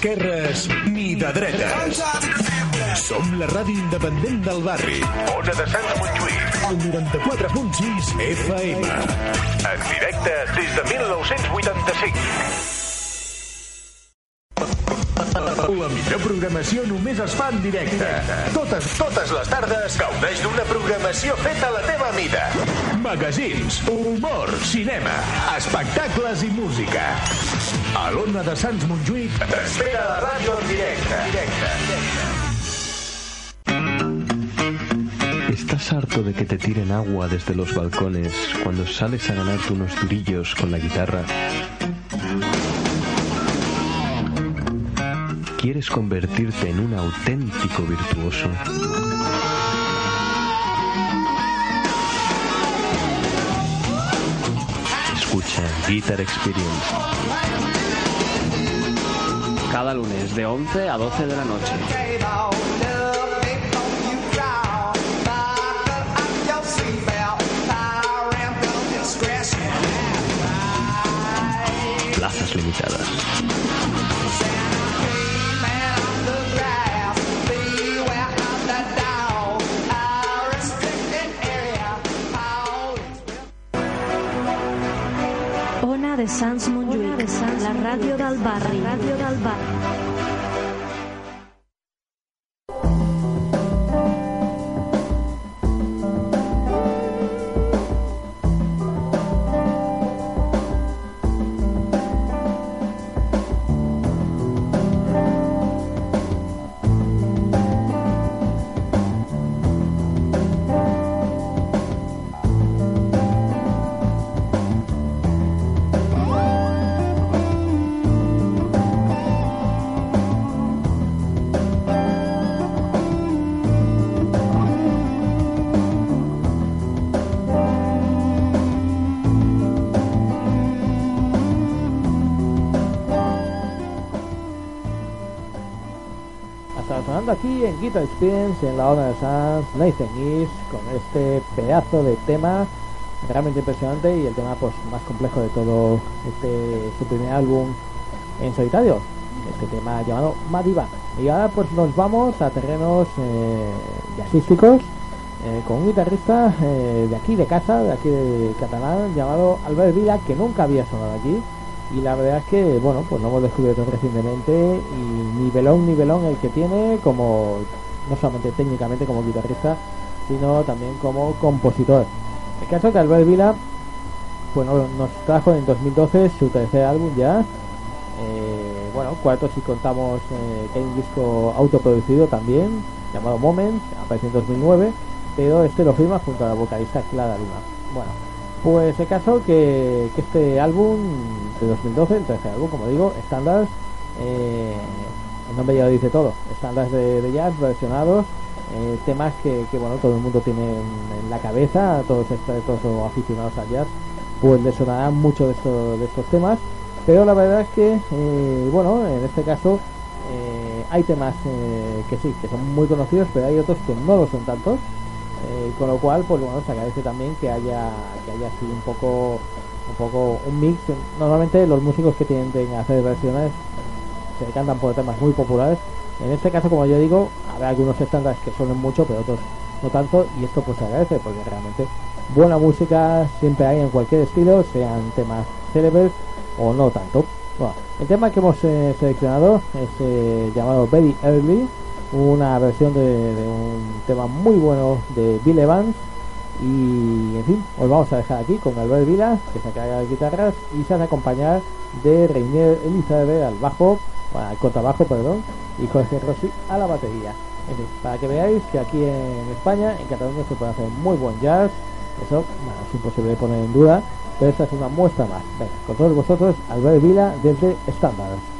d'esquerres ni de dretes. Som la ràdio independent del barri. Ona de Sant Montjuïc. El 94.6 FM. En directe des de 1985. La millor programació només es fa en directe. Totes, totes les tardes gaudeix d'una programació feta a la teva mida. Magazins, humor, cinema, espectacles i música. A de Sants Montjuïc t'espera la ràdio en. ¿Estás harto de que te tiren agua desde los balcones cuando sales a ganarte unos durillos con la guitarra? ¿Quieres convertirte en un auténtico virtuoso? Escucha Guitar Experience. Cada lunes de 11 a 12 de la noche. Plazas limitadas. Sants Montjuïc, la ràdio del barri. Ràdio del barri. Aquí en Guitar Experience, en la onda de Sans, Nathan East, con este pedazo de tema realmente impresionante y el tema pues más complejo de todo este su primer álbum en solitario, este tema llamado Madiba. Y ahora pues nos vamos a terrenos eh, jazzísticos eh, con un guitarrista eh, de aquí de casa, de aquí de Catalán, llamado Albert Vila, que nunca había sonado aquí y la verdad es que bueno pues lo hemos descubierto recientemente y nivelón nivelón el que tiene como no solamente técnicamente como guitarrista sino también como compositor. El caso que Albert Vila bueno nos trajo en 2012 su tercer álbum ya. Eh, bueno cuarto si contamos eh, que hay un disco autoproducido también llamado Moments apareció en 2009 pero este lo firma junto a la vocalista Clara Luna. Bueno pues el caso que, este álbum de 2012, el tercer álbum, como digo, estándares, eh, el nombre ya lo dice todo, estándares de, jazz versionados, eh, temas que, bueno todo el mundo tiene en, la cabeza, todos estos, los aficionados al jazz, pues les sonarán mucho de, esto, de estos temas, pero la verdad es que, eh, bueno, en este caso eh, hay temas que sí, que son muy conocidos, pero hay otros que no lo son tantos. Eh, con lo cual pues bueno se agradece también que haya que haya así un poco un poco un mix. Normalmente los músicos que tienden a hacer versiones se decantan por temas muy populares. En este caso como yo digo habrá algunos estándares que suenen mucho pero otros no tanto y esto pues se agradece porque realmente buena música siempre hay en cualquier estilo sean temas célebres o no tanto. Bueno, el tema que hemos eh, seleccionado es eh, llamado Very Early una versión de, de, un tema muy bueno de Bill Evans y en fin, os vamos a dejar aquí con Albert Vila que se carga las guitarras y se hace acompañar de Reinier Elizabeth al bajo, bueno, al contrabajo, perdón, y Jorge Rossi a la batería. En fin, para que veáis que aquí en España, en Cataluña se puede hacer muy buen jazz, eso es imposible de poner en duda, pero esta es una muestra más. Venga, con todos vosotros, Albert Vila desde Standards.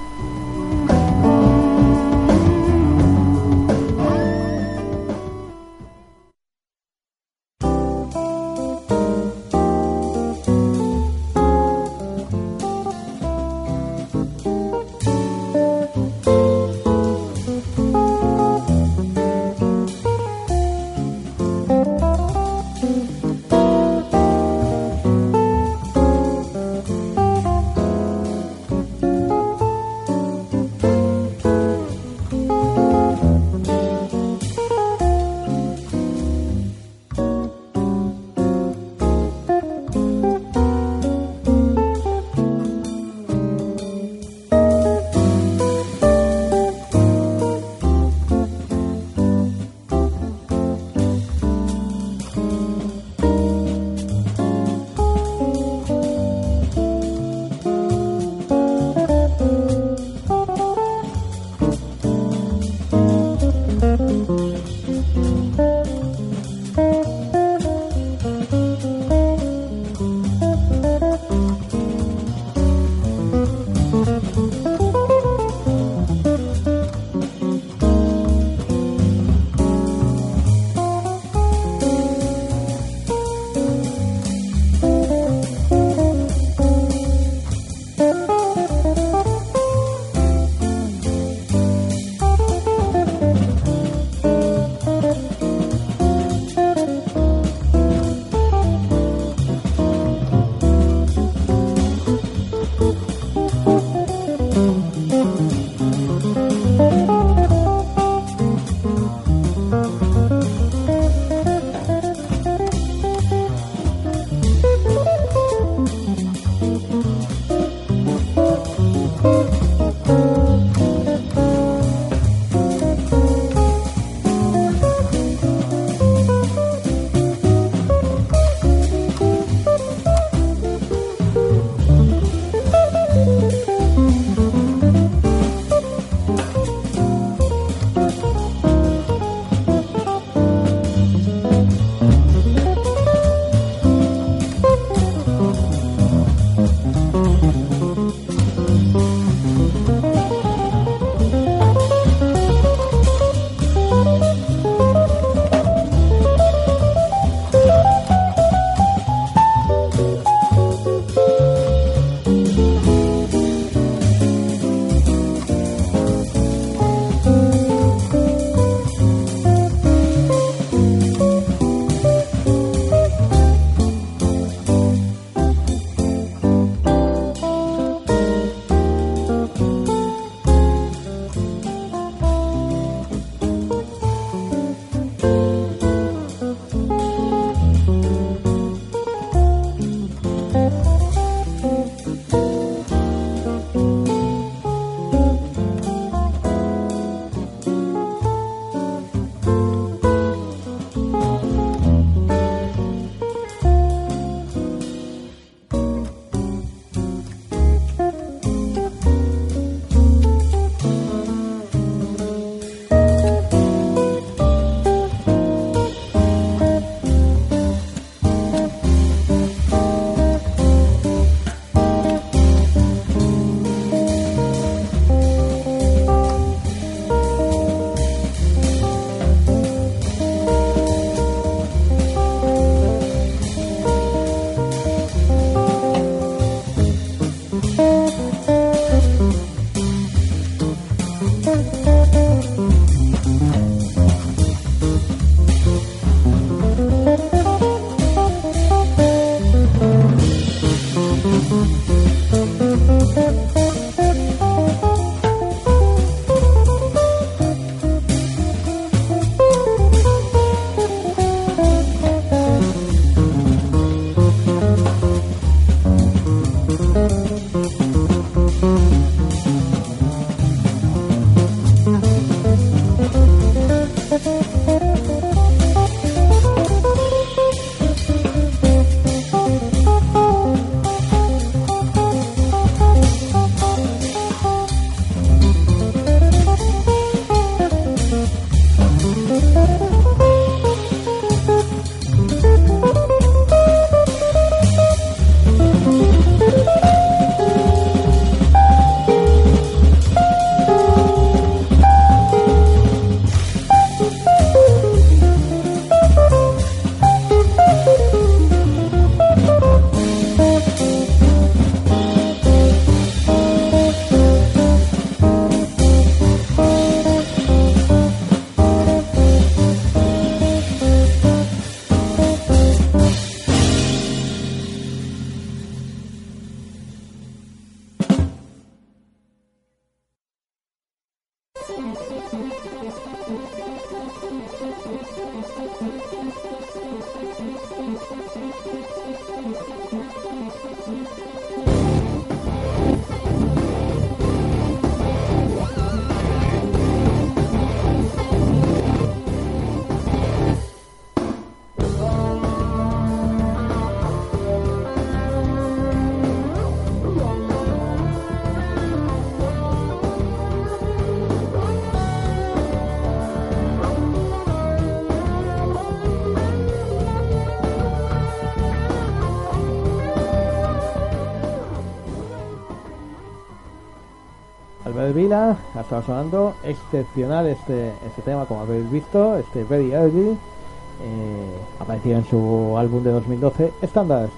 Estado sonando excepcional este, este tema, como habéis visto, este Very Early, eh, apareció en su álbum de 2012, Standards.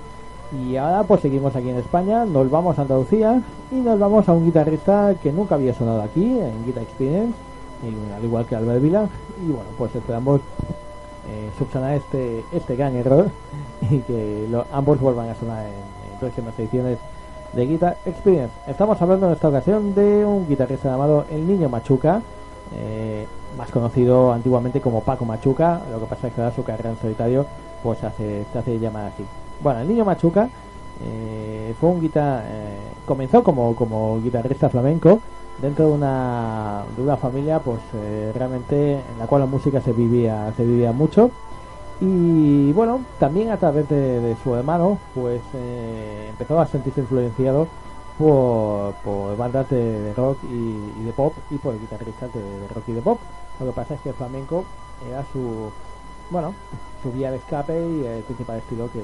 Y ahora pues seguimos aquí en España, nos vamos a Andalucía y nos vamos a un guitarrista que nunca había sonado aquí, en Guitar Experience, al igual que Albert Vila, y bueno, pues esperamos eh, subsanar este, este gran error y que ambos vuelvan a sonar en, en próximas ediciones de Guitar Experience. Estamos hablando en esta ocasión de un guitarrista llamado El Niño Machuca, eh, más conocido antiguamente como Paco Machuca, lo que pasa es que ahora su carrera en solitario pues hace, se hace llamar así. Bueno, El Niño Machuca eh, fue un guitar eh, comenzó como, como guitarrista flamenco dentro de una, de una familia pues realmente en la cual la música se vivía se vivía mucho y bueno, también a través de, su hermano, pues eh, empezó a sentirse influenciado por, por bandas de, rock y, de pop y por guitarristas de, de rock y de pop. Lo que pasa es que el flamenco era su, bueno, su vía de escape y el principal estilo que,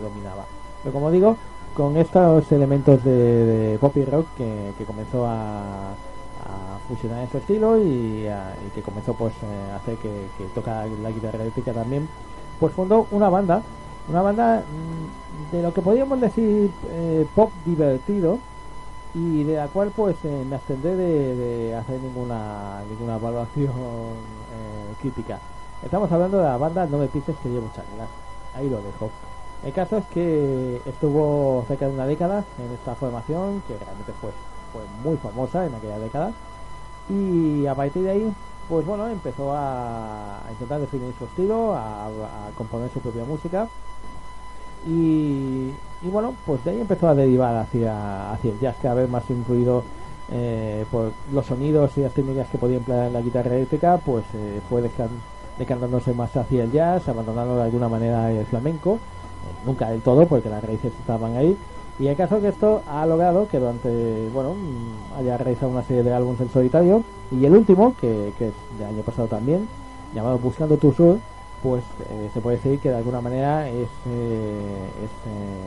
dominaba. Pero como digo, con estos elementos de, pop y rock que, comenzó a, a fusionar en su estilo y, a- y que comenzó pues eh, a hacer que, que toca la guitarra eléctrica también pues fundó una banda una banda mm, de lo que podríamos decir eh, pop divertido y de la cual pues eh, me abstendré de, hacer ninguna ninguna evaluación eh, crítica. Estamos hablando de la banda No me pises que llevo chanclas ahí lo dejo. El caso es que estuvo cerca de una década en esta formación que realmente fue, fue muy famosa en aquella década y a partir de ahí pues bueno empezó a, intentar definir su estilo a, componer su propia música. Y, y bueno pues de ahí empezó a derivar hacia, hacia el jazz cada vez más influido eh, por los sonidos y las técnicas que podía emplear la guitarra eléctrica pues eh, fue decan- decantándose más hacia el jazz abandonando de alguna manera el flamenco. Eh, nunca del todo porque las raíces estaban ahí y el caso que esto ha logrado que durante, bueno, haya realizado una serie de álbumes en solitario y el último, que, que es del año pasado también, llamado Buscando tu Sur, pues eh, se puede decir que de alguna manera es, eh, es eh,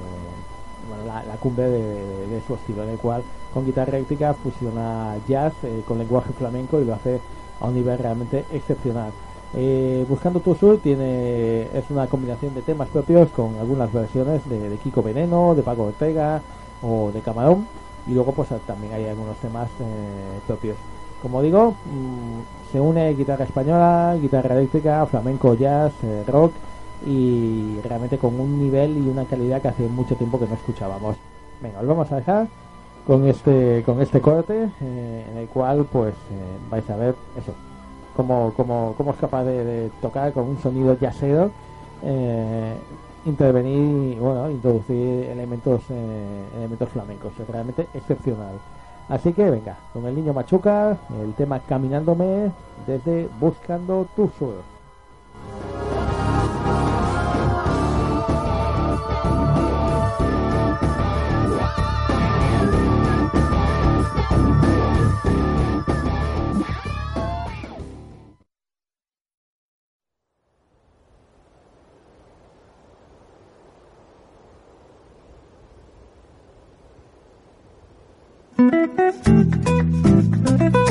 bueno, la, cumbre de, su estilo, en el cual con guitarra eléctrica fusiona jazz con lenguaje flamenco y lo hace a un nivel realmente excepcional. Eh, Buscando tu Sur tiene es una combinación de temas propios con algunas versiones de, de Kiko Veneno, de Paco Ortega o de Camarón y luego pues también hay algunos temas eh, propios. Como digo, mm, se une guitarra española, guitarra eléctrica, flamenco, jazz, eh, rock y realmente con un nivel y una calidad que hace mucho tiempo que no escuchábamos. Venga, os vamos a dejar con este con este corte eh, en el cual pues eh, vais a ver eso cómo, cómo, cómo es capaz de, tocar con un sonido jazzero eh, intervenir bueno introducir elementos eh, elementos flamencos. Es realmente excepcional. Así que venga con el niño machuca el tema caminándome desde buscando tu sur thank you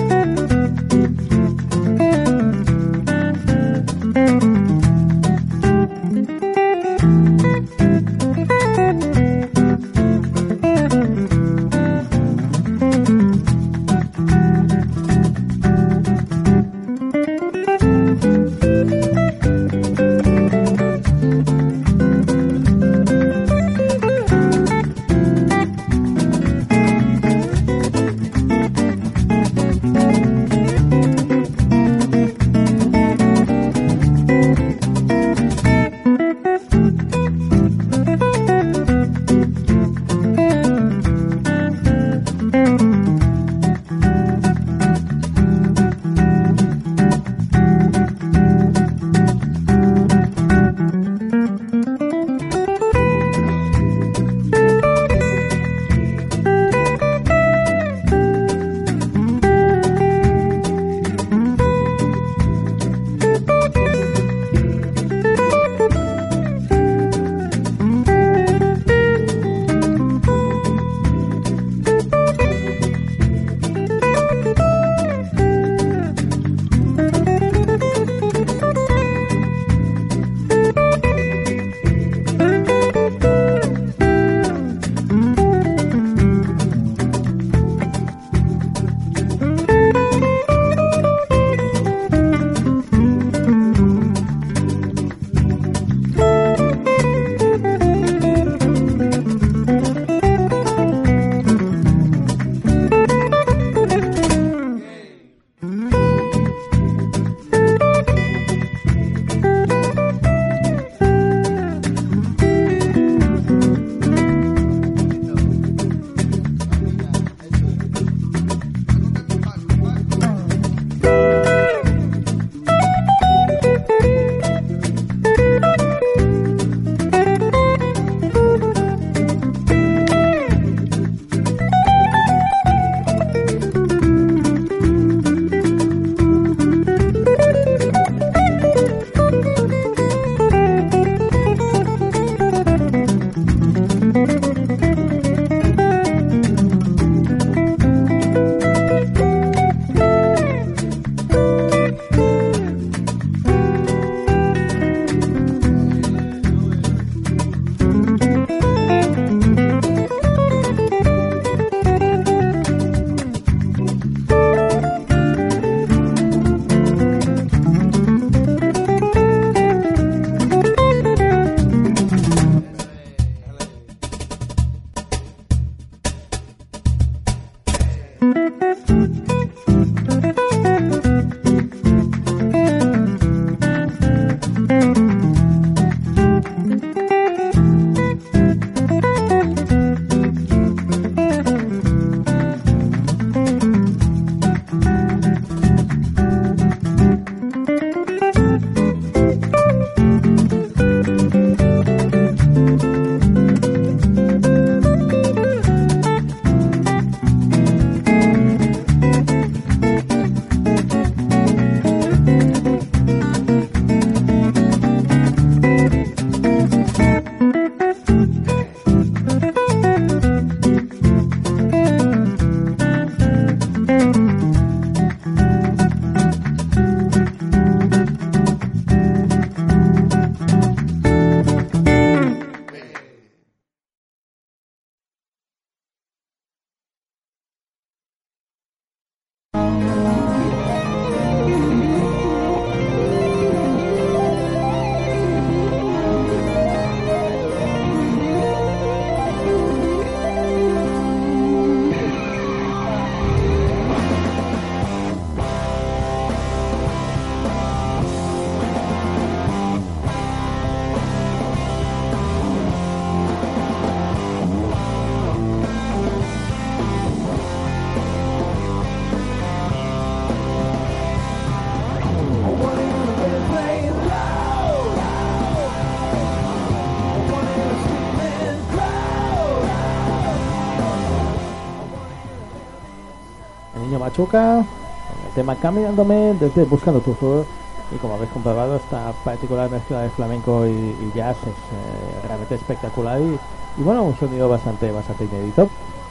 El tema Caminándome desde Buscando tu Sur. Y como habéis comprobado, esta particular mezcla de flamenco y, y jazz es eh, realmente espectacular y, y bueno, un sonido bastante, bastante inédito.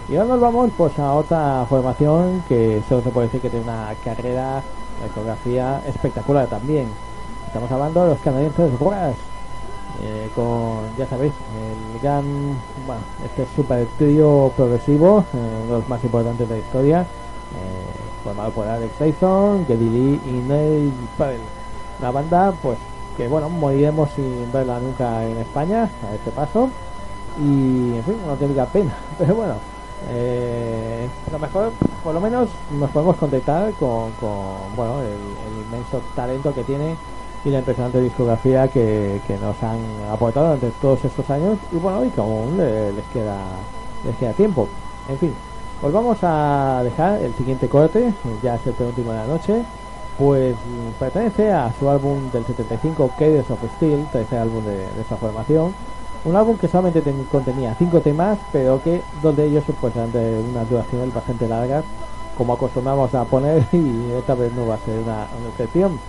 Y ahora nos vamos pues a otra formación que solo se puede decir que tiene una carrera, una discografía espectacular también. Estamos hablando de los canadienses Rush, eh, con, ya sabéis, el gran, bueno, este super trío progresivo, eh, uno de los más importantes de la historia, eh, formado por Alex Tyson, Geddy Lee y Neil Pavel. Una banda, pues, que bueno, moriremos sin verla nunca en España, a este paso, y en fin, una auténtica pena, pero bueno, eh, lo mejor, por lo menos, nos podemos contactar con, con bueno, el, inmenso talento que tiene y la impresionante discografía que, que nos han aportado durante todos estos años. Y bueno y que aún le- les queda les queda tiempo. En fin pues vamos a dejar el siguiente corte ya es el penúltimo de la noche. Pues mm, pertenece a su álbum del 75 Cadence of Steel tercer álbum de, de esa formación. Un álbum que solamente ten- contenía cinco temas pero que dos de ellos pues eran de unas duraciones bastante largas como acostumbramos a poner y esta vez no va a ser una, excepción.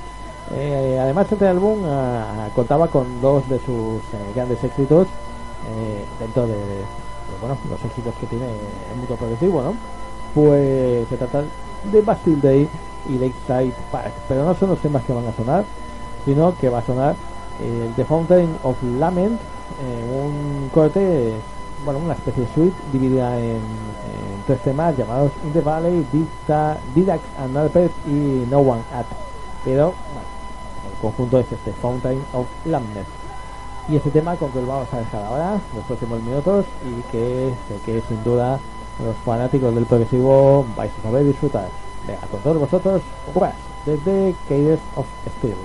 Eh, además, este álbum ah, contaba con dos de sus eh, grandes éxitos eh, dentro de, de, bueno, los éxitos que tiene el mundo progresivo, ¿no? Pues se trata de Bastille y Lakeside Park, pero no son los temas que van a sonar, sino que va a sonar el The Fountain of Lament, eh, un corte, bueno, una especie de suite dividida en, tres temas llamados In the Valley, Dicta, Didax and Alpert y No One At. Pero, bueno, el conjunto es este Fountain of Lambert y este tema con que lo vamos a dejar ahora los próximos minutos y que que sin duda los fanáticos del progresivo vais a saber disfrutar. Venga con todos vosotros Rush desde Cadence of Steel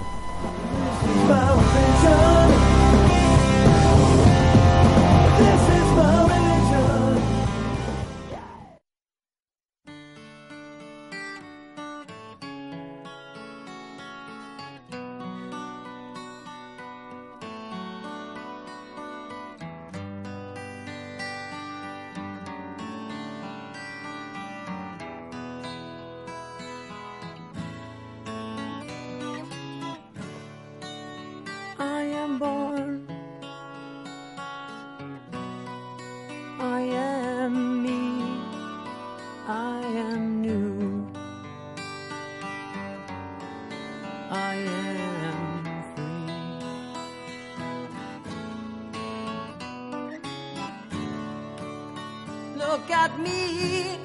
Look at me.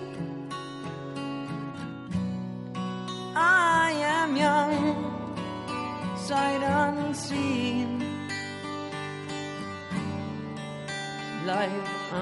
I am young sight unseen, life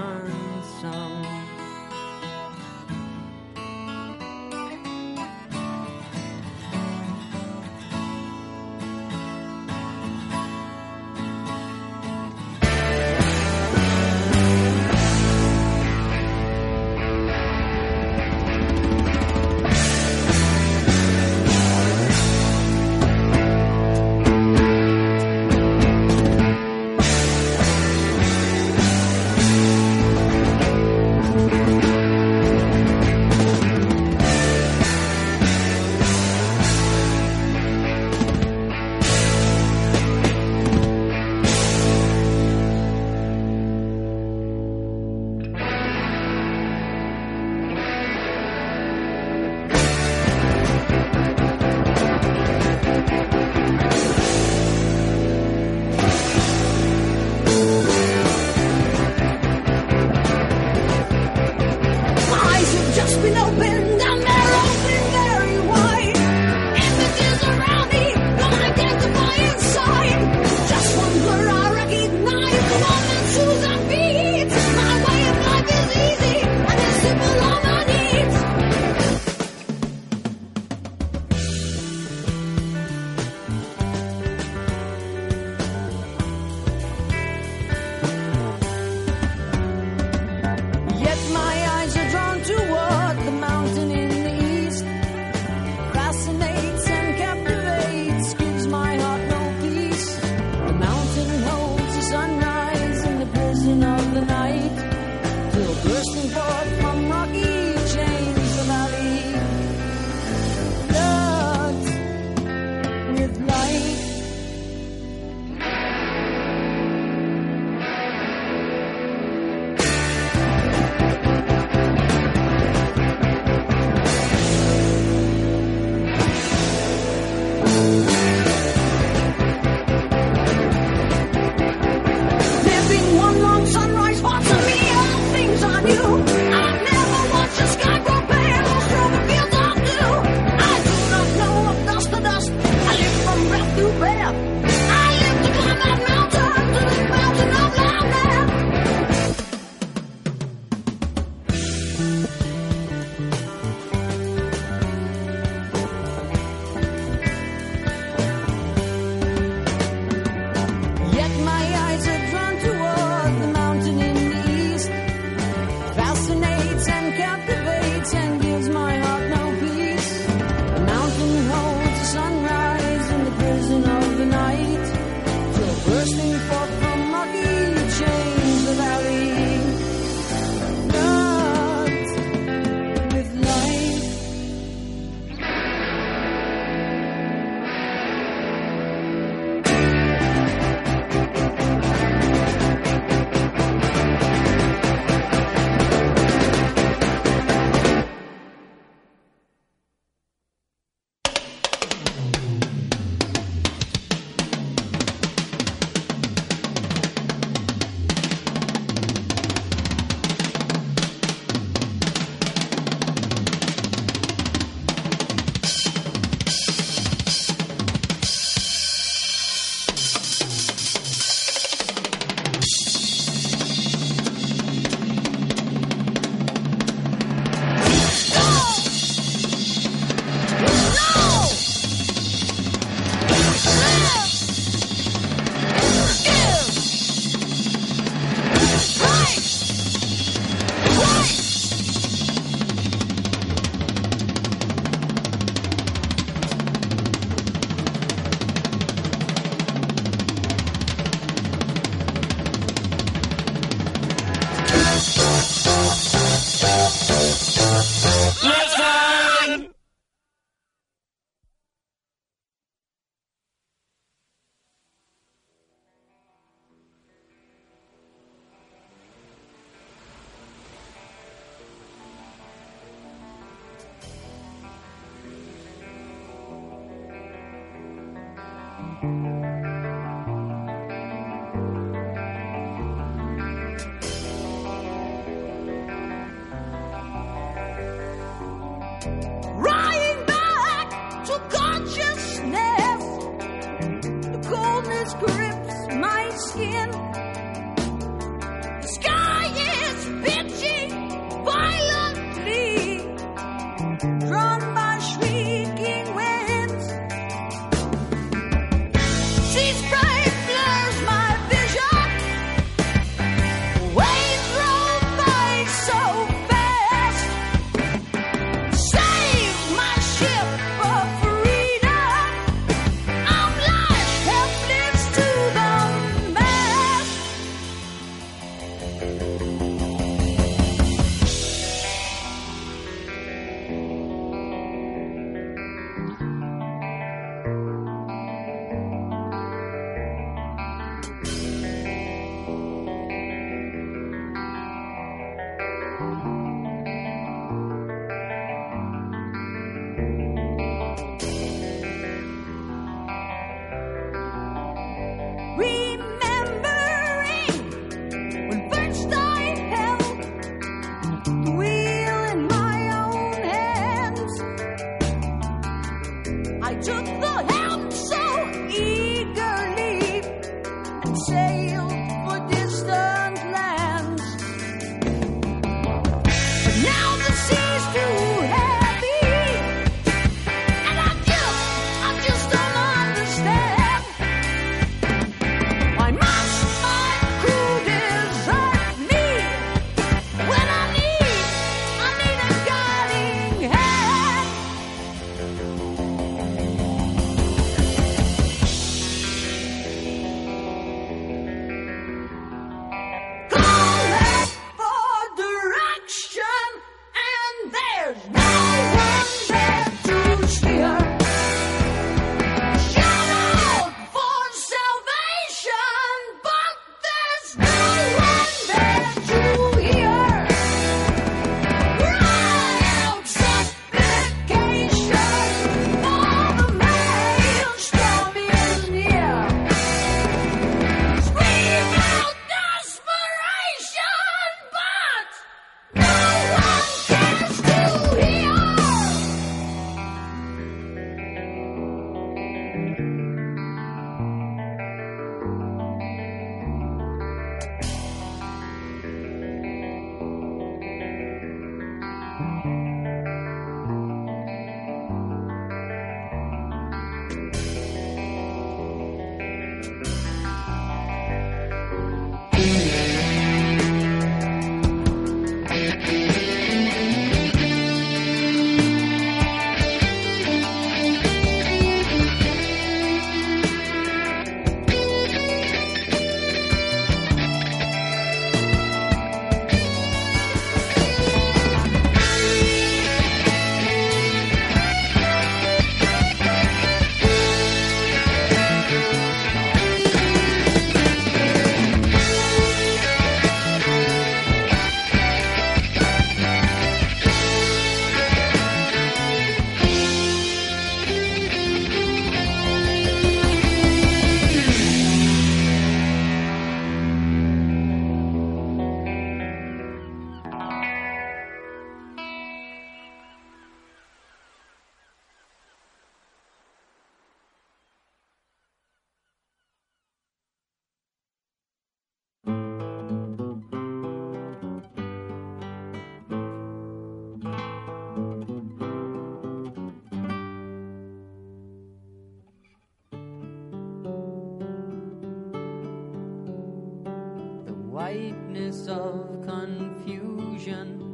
vision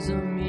eyes on me.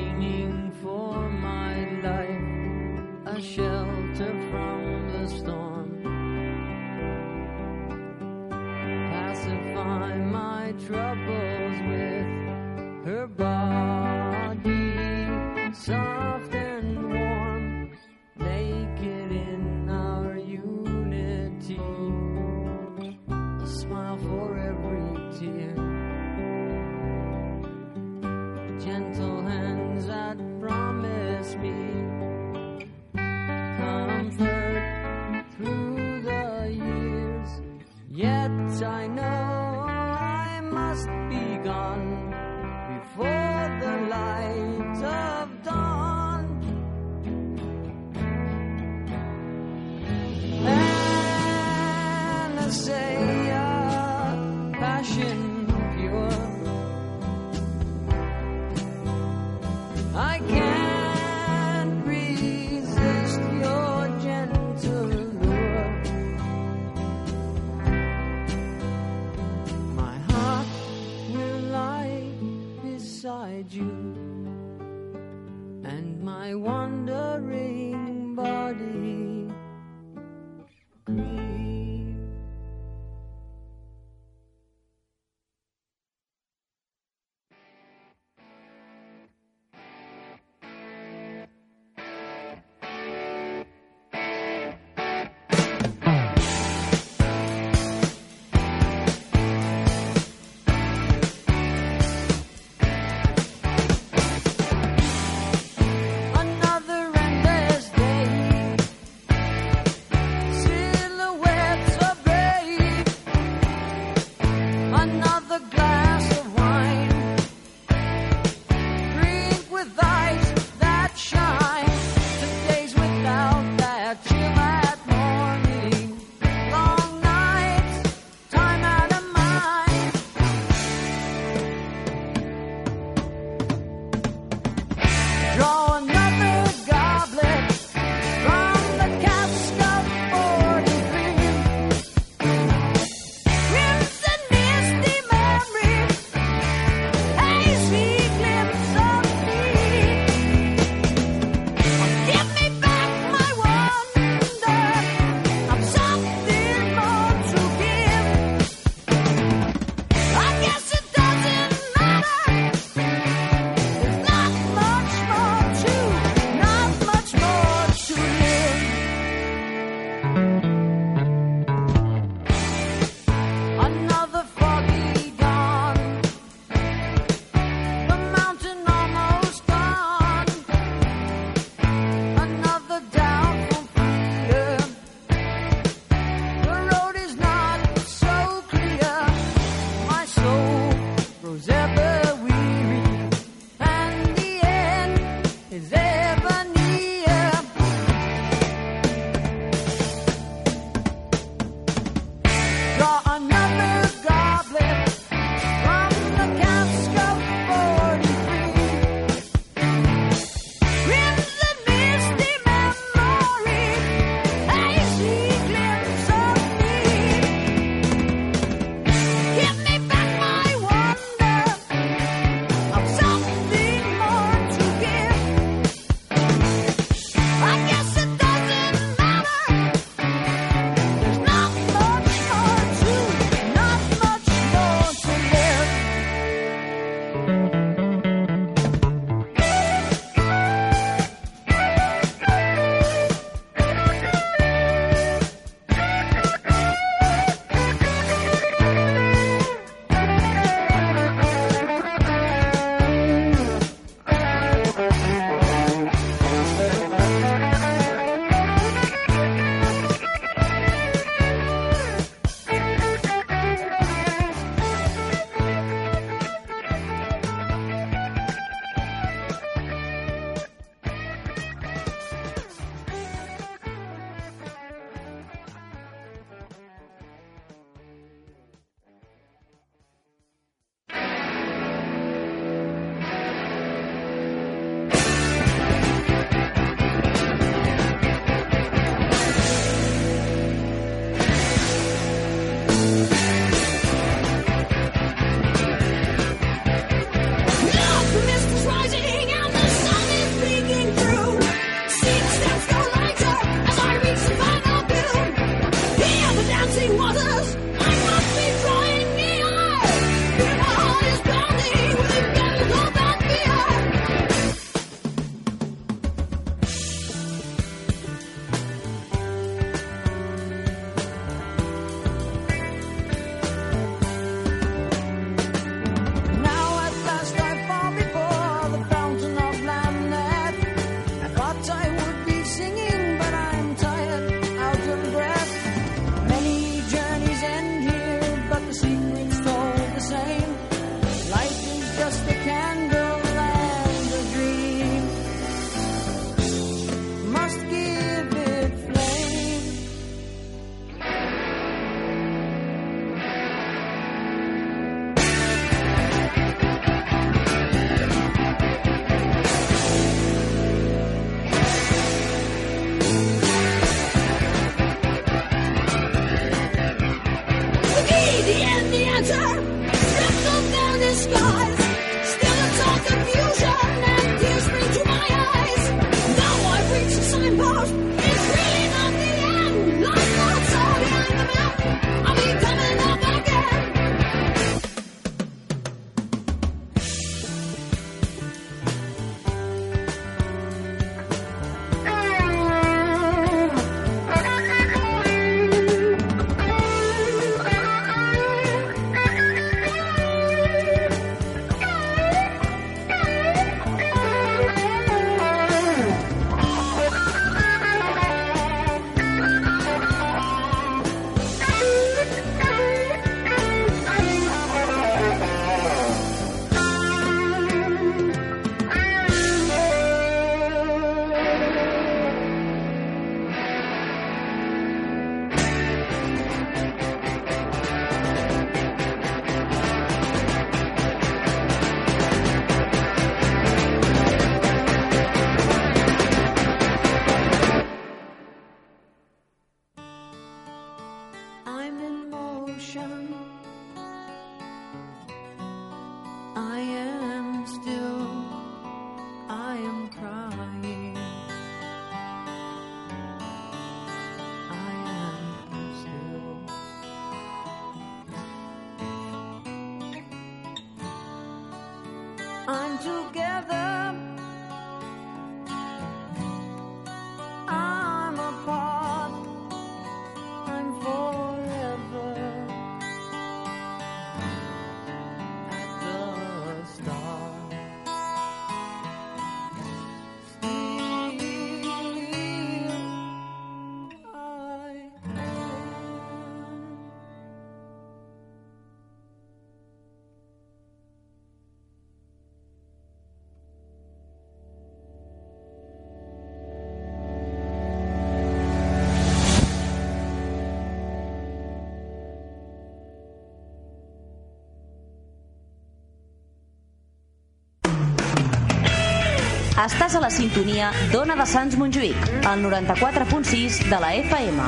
Estàs a la sintonia d'Ona de Sants Montjuïc, el 94.6 de la FM.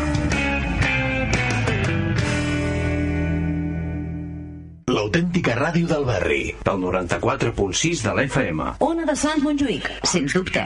L'autèntica ràdio del barri. Del 94.6 de la FM. Ona de Sants Montjuïc, sens dubte.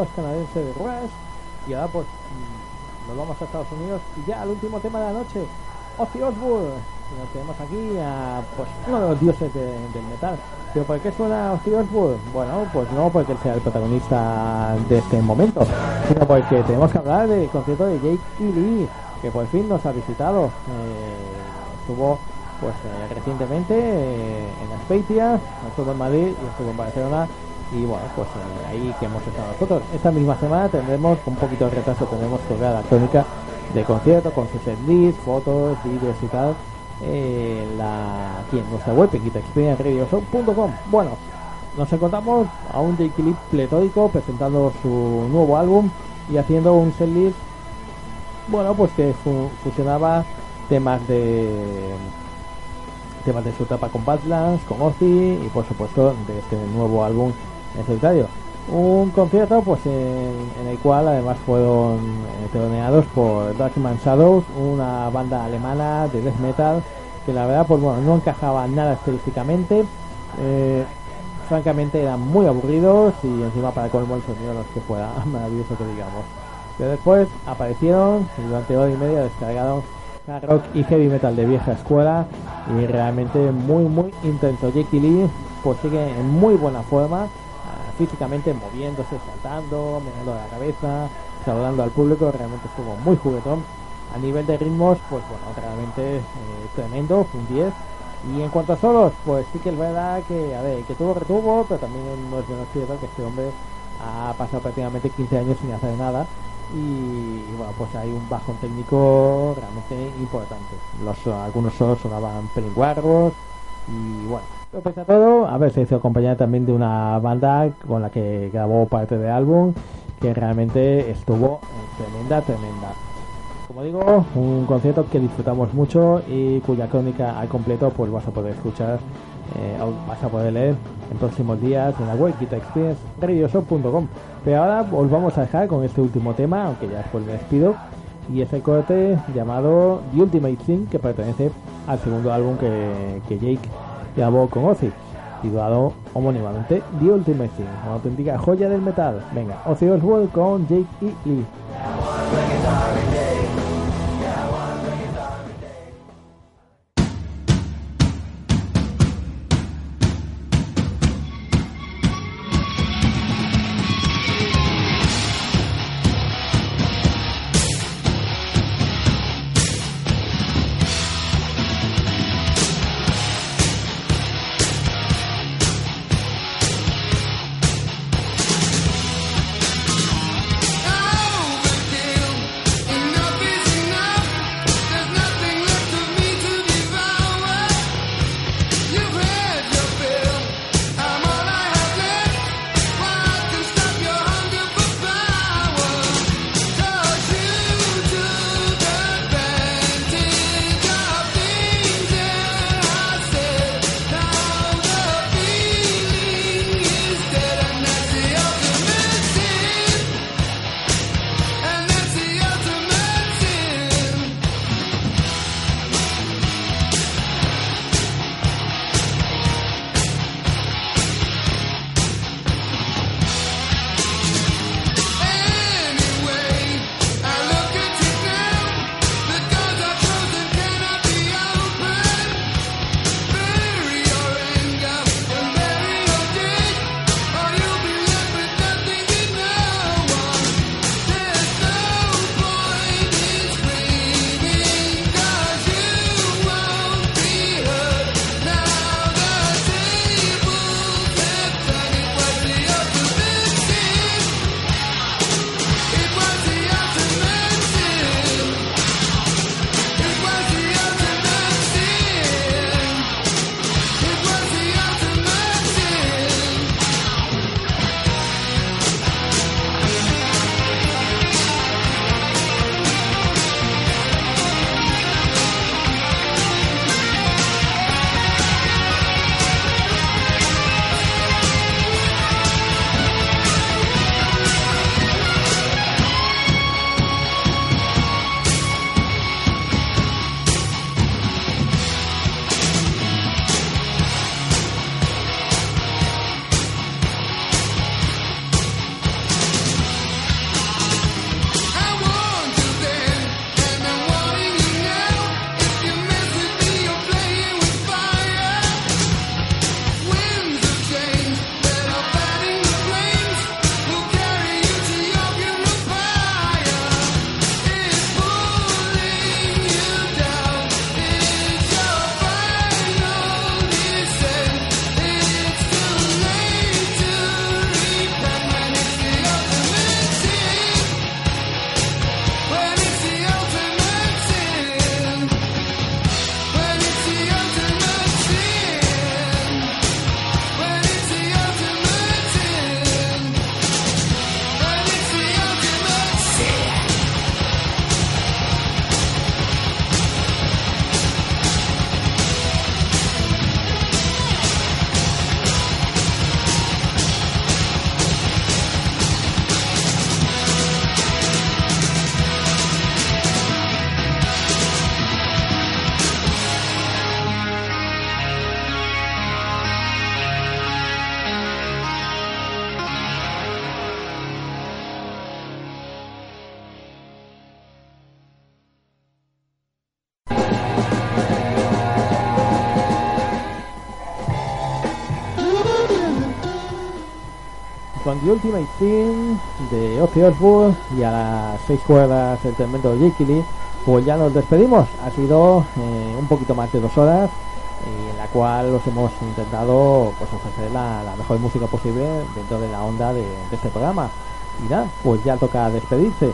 Los canadienses de Rush y ahora pues mm, nos vamos a Estados Unidos y ya el último tema de la noche Ozzy Osbourne nos tenemos aquí a pues uno de los dioses de- del metal pero ¿por qué suena Ozzy Osbourne? bueno pues no porque sea el protagonista de este momento sino porque tenemos que hablar del concierto de Jake E. Lee que por fin nos ha visitado Eh, estuvo pues eh, recientemente eh, en Aspeitia estuvo en Madrid y estuvo en Barcelona y bueno, pues eh, ahí que hemos estado nosotros. Esta misma semana tendremos, con un poquito de retraso, tendremos colgada la crónica de concierto con sus setlist, fotos, vídeos y tal. eh, la, aquí en nuestra web, quitaexperienceradioshow.com. Bueno, nos encontramos a un Jake Lee pletórico presentando su nuevo álbum y haciendo un setlist, bueno, pues que fu- fusionaba temas de temas de su etapa con Badlands, con Ozzy y por supuesto de este nuevo álbum en. Un concierto pues en, el cual además fueron eh, teloneados por Darkman Shadows, una banda alemana de death metal que la verdad pues bueno no encajaba nada estilísticamente. Eh, francamente eran muy aburridos y encima para colmo el sonido no es que fuera maravilloso que digamos. Pero después aparecieron y durante hora y media descargaron rock y heavy metal de vieja escuela y realmente muy muy intenso. Jake Lee pues sigue en muy buena forma, físicamente moviéndose, saltando, mirando la cabeza, saludando al público, realmente estuvo muy juguetón. A nivel de ritmos, pues bueno, realmente eh, tremendo, un 10. Y en cuanto a solos, pues sí que es verdad que, a ver, que tuvo retuvo, pero también no es menos cierto que este hombre ha pasado prácticamente 15 años sin hacer nada y, bueno, pues hay un bajón técnico realmente importante. Los, algunos solos sonaban pelinguarros y bueno, pero pese a todo, a ver, se hizo acompañar también de una banda con la que grabó parte del álbum que realmente estuvo tremenda, tremenda. Como digo, un concierto que disfrutamos mucho y cuya crónica al completo pues vas a poder escuchar eh, vas a poder leer en próximos días en la web guitarexperience.com Pero ahora os vamos a dejar con este último tema, aunque ya después me despido, y es el corte llamado The Ultimate Thing, que pertenece al segundo álbum que, que Jake grabó con Ozzy, titulado homónimamente The Ultimate Thing, una auténtica joya del metal. Venga, Ozzy Osbourne con Jake E. Lee. Ultimate Team de Ozzy Osbourne y a las seis cuerdas el tremendo Lee, pues ya nos despedimos. Ha sido eh, un poquito más de dos horas y en la cual os hemos intentado pues ofrecer la, mejor música posible dentro de la onda de, este programa. Y nada, pues ya toca despedirse.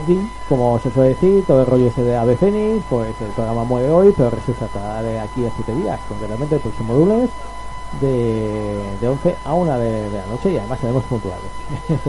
En fin, como se suele decir, todo el rollo ese de Ave Fénix, pues el programa muere hoy, pero resulta de aquí a 7 días, concretamente el próximo lunes, de, de 11 a 1 de, de la noche y además seremos puntuales.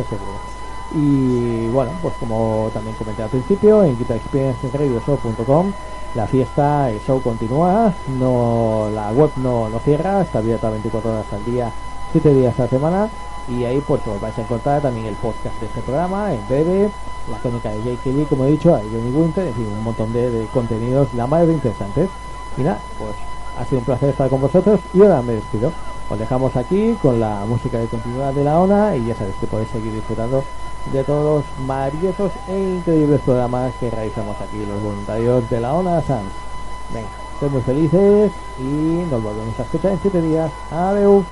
Y bueno, pues como también comenté al principio, en guitarexperiencesradioshow.com la fiesta, el show continúa, no la web no, no cierra, está abierta 24 horas al día, 7 días a la semana y ahí pues os vais a encontrar también el podcast de este programa en breve, la crónica de Jake Kelly, como he dicho, hay Johnny Winter, es decir, un montón de, de contenidos, la mayoría interesantes. Y nada, pues ha sido un placer estar con vosotros y ahora me despido. Os dejamos aquí con la música de continuidad de la ONA y ya sabéis que podéis seguir disfrutando de todos los maravillosos e increíbles programas que realizamos aquí los voluntarios de la ONA Sans. Venga, sed muy felices y nos volvemos a escuchar en 7 días. Adiós.